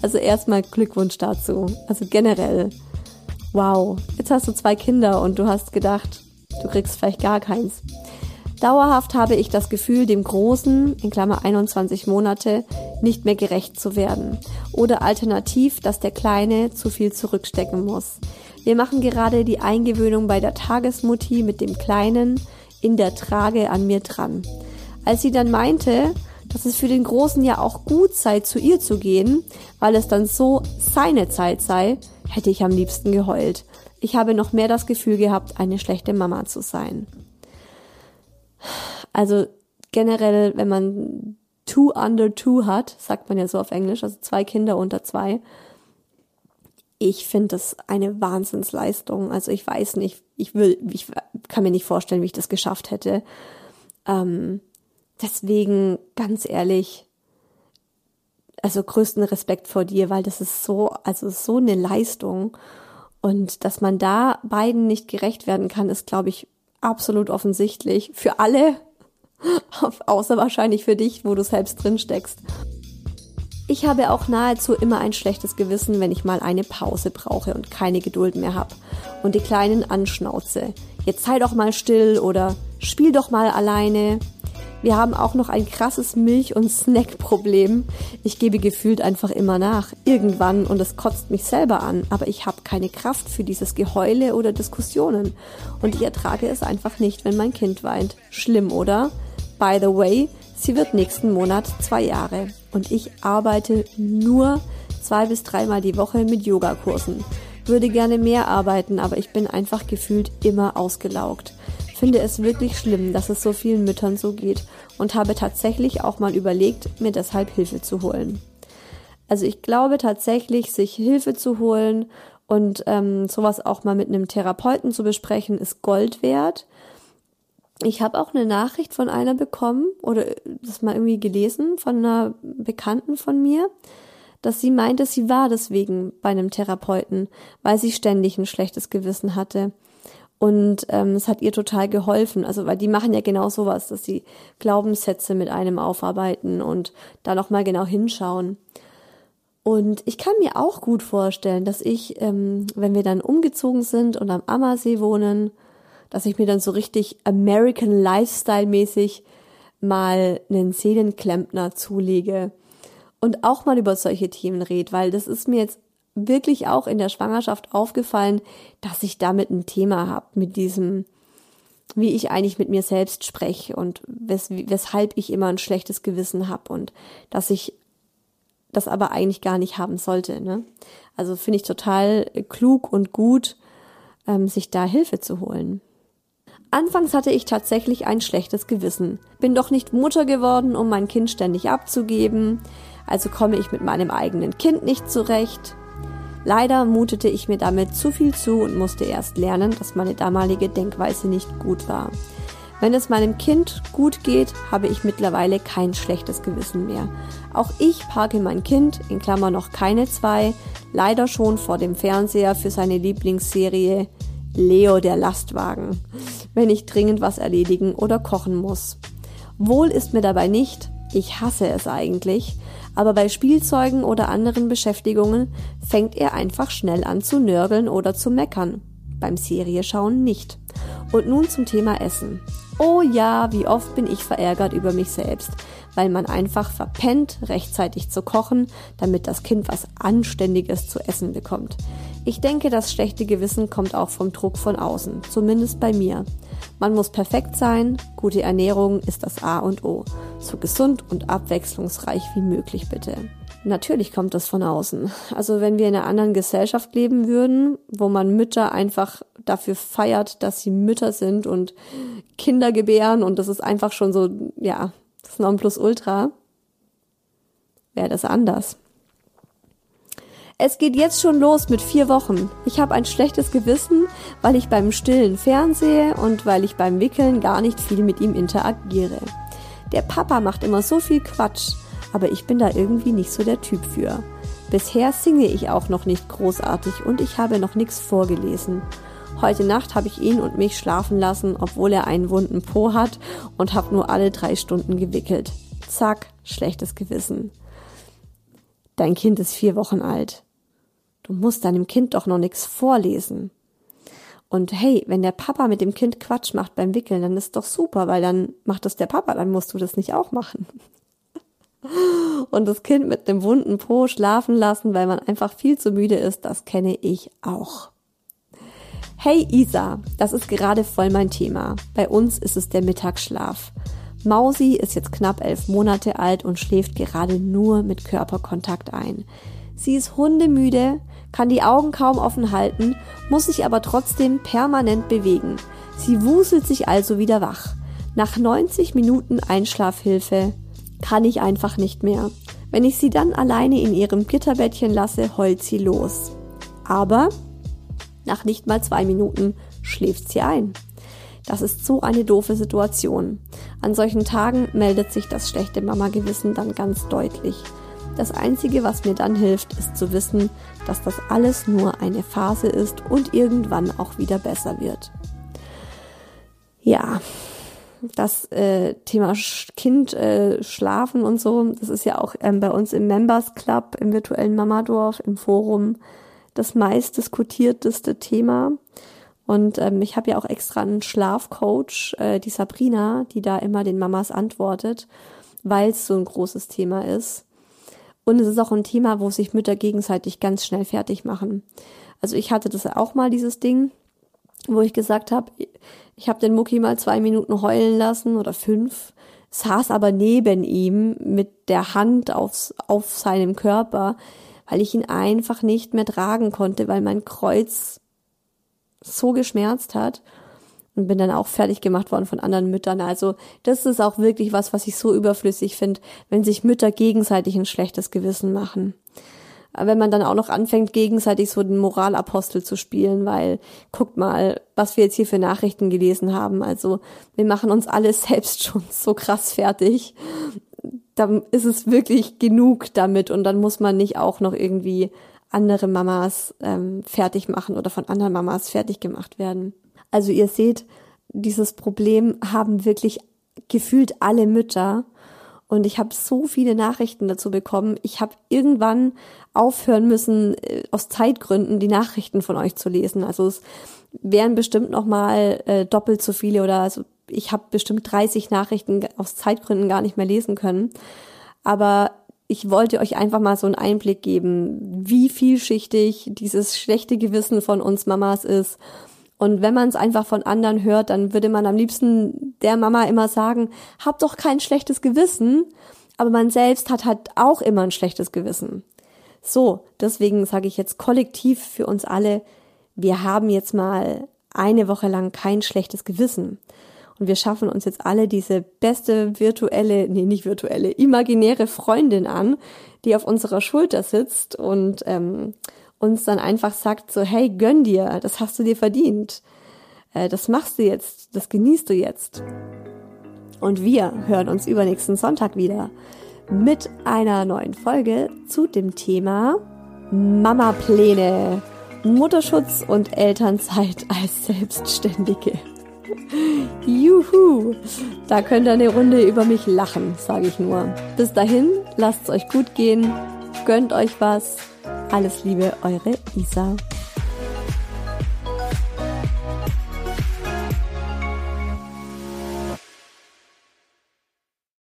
Also erstmal Glückwunsch dazu. Also generell. Wow. Jetzt hast du zwei Kinder und du hast gedacht, du kriegst vielleicht gar keins. Dauerhaft habe ich das Gefühl, dem Großen, in Klammer 21 Monate, nicht mehr gerecht zu werden. Oder alternativ, dass der Kleine zu viel zurückstecken muss. Wir machen gerade die Eingewöhnung bei der Tagesmutti mit dem Kleinen in der Trage an mir dran. Als sie dann meinte, dass es für den Großen ja auch gut sei, zu ihr zu gehen, weil es dann so seine Zeit sei, hätte ich am liebsten geheult. Ich habe noch mehr das Gefühl gehabt, eine schlechte Mama zu sein. Also generell, wenn man two under two hat, sagt man ja so auf Englisch, also zwei Kinder unter zwei, ich finde das eine Wahnsinnsleistung. Also ich weiß nicht, ich will, ich kann mir nicht vorstellen, wie ich das geschafft hätte. Ähm, Deswegen, ganz ehrlich, also größten Respekt vor dir, weil das ist so, also so eine Leistung. Und dass man da beiden nicht gerecht werden kann, ist, glaube ich, absolut offensichtlich. Für alle, *laughs* außer wahrscheinlich für dich, wo du selbst drin steckst. Ich habe auch nahezu immer ein schlechtes Gewissen, wenn ich mal eine Pause brauche und keine Geduld mehr habe und die Kleinen anschnauze. Jetzt sei doch mal still oder spiel doch mal alleine. Wir haben auch noch ein krasses Milch- und Snackproblem. Ich gebe gefühlt einfach immer nach. Irgendwann und es kotzt mich selber an, aber ich habe keine Kraft für dieses Geheule oder Diskussionen. Und ich ertrage es einfach nicht, wenn mein Kind weint. Schlimm, oder? By the way, sie wird nächsten Monat zwei Jahre und ich arbeite nur zwei bis dreimal die Woche mit Yogakursen. Würde gerne mehr arbeiten, aber ich bin einfach gefühlt immer ausgelaugt. Finde es wirklich schlimm, dass es so vielen Müttern so geht und habe tatsächlich auch mal überlegt, mir deshalb Hilfe zu holen. Also ich glaube tatsächlich, sich Hilfe zu holen und ähm, sowas auch mal mit einem Therapeuten zu besprechen, ist Gold wert. Ich habe auch eine Nachricht von einer bekommen oder das mal irgendwie gelesen von einer Bekannten von mir, dass sie meinte, sie war deswegen bei einem Therapeuten, weil sie ständig ein schlechtes Gewissen hatte. Und ähm, es hat ihr total geholfen. Also, weil die machen ja genau sowas, dass sie Glaubenssätze mit einem aufarbeiten und da nochmal genau hinschauen. Und ich kann mir auch gut vorstellen, dass ich, ähm, wenn wir dann umgezogen sind und am Ammersee wohnen, dass ich mir dann so richtig American Lifestyle mäßig mal einen Seelenklempner zulege und auch mal über solche Themen rede, weil das ist mir jetzt wirklich auch in der Schwangerschaft aufgefallen, dass ich damit ein Thema habe mit diesem, wie ich eigentlich mit mir selbst spreche und wes weshalb ich immer ein schlechtes Gewissen habe und dass ich das aber eigentlich gar nicht haben sollte. Ne? Also finde ich total klug und gut, ähm, sich da Hilfe zu holen. Anfangs hatte ich tatsächlich ein schlechtes Gewissen. Bin doch nicht Mutter geworden, um mein Kind ständig abzugeben also komme ich mit meinem eigenen Kind nicht zurecht. Leider mutete ich mir damit zu viel zu und musste erst lernen, dass meine damalige Denkweise nicht gut war. Wenn es meinem Kind gut geht, habe ich mittlerweile kein schlechtes Gewissen mehr. Auch ich parke mein Kind, in Klammer noch keine zwei, leider schon vor dem Fernseher für seine Lieblingsserie Leo der Lastwagen, wenn ich dringend was erledigen oder kochen muss. Wohl ist mir dabei nicht, ich hasse es eigentlich, aber bei Spielzeugen oder anderen Beschäftigungen fängt er einfach schnell an zu nörgeln oder zu meckern. Beim Serie schauen nicht. Und nun zum Thema Essen. Oh ja, wie oft bin ich verärgert über mich selbst, weil man einfach verpennt, rechtzeitig zu kochen, damit das Kind was Anständiges zu essen bekommt. Ich denke, das schlechte Gewissen kommt auch vom Druck von außen, zumindest bei mir. Man muss perfekt sein, gute Ernährung ist das A und O. So gesund und abwechslungsreich wie möglich bitte. Natürlich kommt das von außen. Also wenn wir in einer anderen Gesellschaft leben würden, wo man Mütter einfach dafür feiert, dass sie Mütter sind und Kinder gebären und das ist einfach schon so, ja, das Nonplusultra, wäre das anders. Es geht jetzt schon los mit vier Wochen. Ich habe ein schlechtes Gewissen, weil ich beim Stillen fernsehe und weil ich beim Wickeln gar nicht viel mit ihm interagiere. Der Papa macht immer so viel Quatsch, aber ich bin da irgendwie nicht so der Typ für. Bisher singe ich auch noch nicht großartig und ich habe noch nichts vorgelesen. Heute Nacht habe ich ihn und mich schlafen lassen, obwohl er einen wunden Po hat und habe nur alle drei Stunden gewickelt. Zack, schlechtes Gewissen. Dein Kind ist vier Wochen alt. Du musst deinem Kind doch noch nichts vorlesen. Und hey, wenn der Papa mit dem Kind Quatsch macht beim Wickeln, dann ist doch super, weil dann macht das der Papa, dann musst du das nicht auch machen. *laughs* Und das Kind mit dem wunden Po schlafen lassen, weil man einfach viel zu müde ist, das kenne ich auch. Hey Isa, das ist gerade voll mein Thema. Bei uns ist es der Mittagsschlaf. Mausi ist jetzt knapp elf Monate alt und schläft gerade nur mit Körperkontakt ein. Sie ist hundemüde, kann die Augen kaum offen halten, muss sich aber trotzdem permanent bewegen. Sie wuselt sich also wieder wach. Nach 90 Minuten Einschlafhilfe kann ich einfach nicht mehr. Wenn ich sie dann alleine in ihrem Gitterbettchen lasse, heult sie los. Aber nach nicht mal zwei Minuten schläft sie ein. Das ist so eine doofe Situation. An solchen Tagen meldet sich das schlechte Mama-Gewissen dann ganz deutlich. Das Einzige, was mir dann hilft, ist zu wissen, dass das alles nur eine Phase ist und irgendwann auch wieder besser wird. Ja, das äh, Thema Kind äh, schlafen und so, das ist ja auch ähm, bei uns im Members Club, im virtuellen Mamadorf, im Forum das meist diskutierteste Thema. Und ähm, ich habe ja auch extra einen Schlafcoach, äh, die Sabrina, die da immer den Mamas antwortet, weil es so ein großes Thema ist. Und es ist auch ein Thema, wo sich Mütter gegenseitig ganz schnell fertig machen. Also ich hatte das auch mal, dieses Ding, wo ich gesagt habe, ich habe den Mucki mal zwei Minuten heulen lassen oder fünf, saß aber neben ihm mit der Hand aufs, auf seinem Körper, weil ich ihn einfach nicht mehr tragen konnte, weil mein Kreuz so geschmerzt hat und bin dann auch fertig gemacht worden von anderen Müttern. Also das ist auch wirklich was, was ich so überflüssig finde, wenn sich Mütter gegenseitig ein schlechtes Gewissen machen. Wenn man dann auch noch anfängt, gegenseitig so den Moralapostel zu spielen, weil guckt mal, was wir jetzt hier für Nachrichten gelesen haben. Also wir machen uns alle *laughs* selbst schon so krass fertig. Dann ist es wirklich genug damit und dann muss man nicht auch noch irgendwie andere Mamas ähm, fertig machen oder von anderen Mamas fertig gemacht werden. Also ihr seht, dieses Problem haben wirklich gefühlt alle Mütter. Und ich habe so viele Nachrichten dazu bekommen. Ich habe irgendwann aufhören müssen, äh, aus Zeitgründen die Nachrichten von euch zu lesen. Also es wären bestimmt noch mal äh, doppelt so viele oder also ich habe bestimmt 30 Nachrichten aus Zeitgründen gar nicht mehr lesen können. Aber ich wollte euch einfach mal so einen Einblick geben, wie vielschichtig dieses schlechte Gewissen von uns Mamas ist und wenn man es einfach von anderen hört, dann würde man am liebsten der Mama immer sagen, hab doch kein schlechtes Gewissen. Aber man selbst hat halt auch immer ein schlechtes Gewissen. So, deswegen sage ich jetzt kollektiv für uns alle, wir haben jetzt mal eine Woche lang kein schlechtes Gewissen. Und wir schaffen uns jetzt alle diese beste virtuelle, nee, nicht virtuelle, imaginäre Freundin an, die auf unserer Schulter sitzt und ähm, uns dann einfach sagt so, hey, gönn dir, das hast du dir verdient. Äh, das machst du jetzt, das genießt du jetzt. Und wir hören uns übernächsten Sonntag wieder mit einer neuen Folge zu dem Thema Mama-Pläne, Mutterschutz und Elternzeit *laughs* als Selbstständige. Juhu! Da könnt ihr eine Runde über mich lachen, sage ich nur. Bis dahin, lasst es euch gut gehen, gönnt euch was alles Liebe, eure Isa.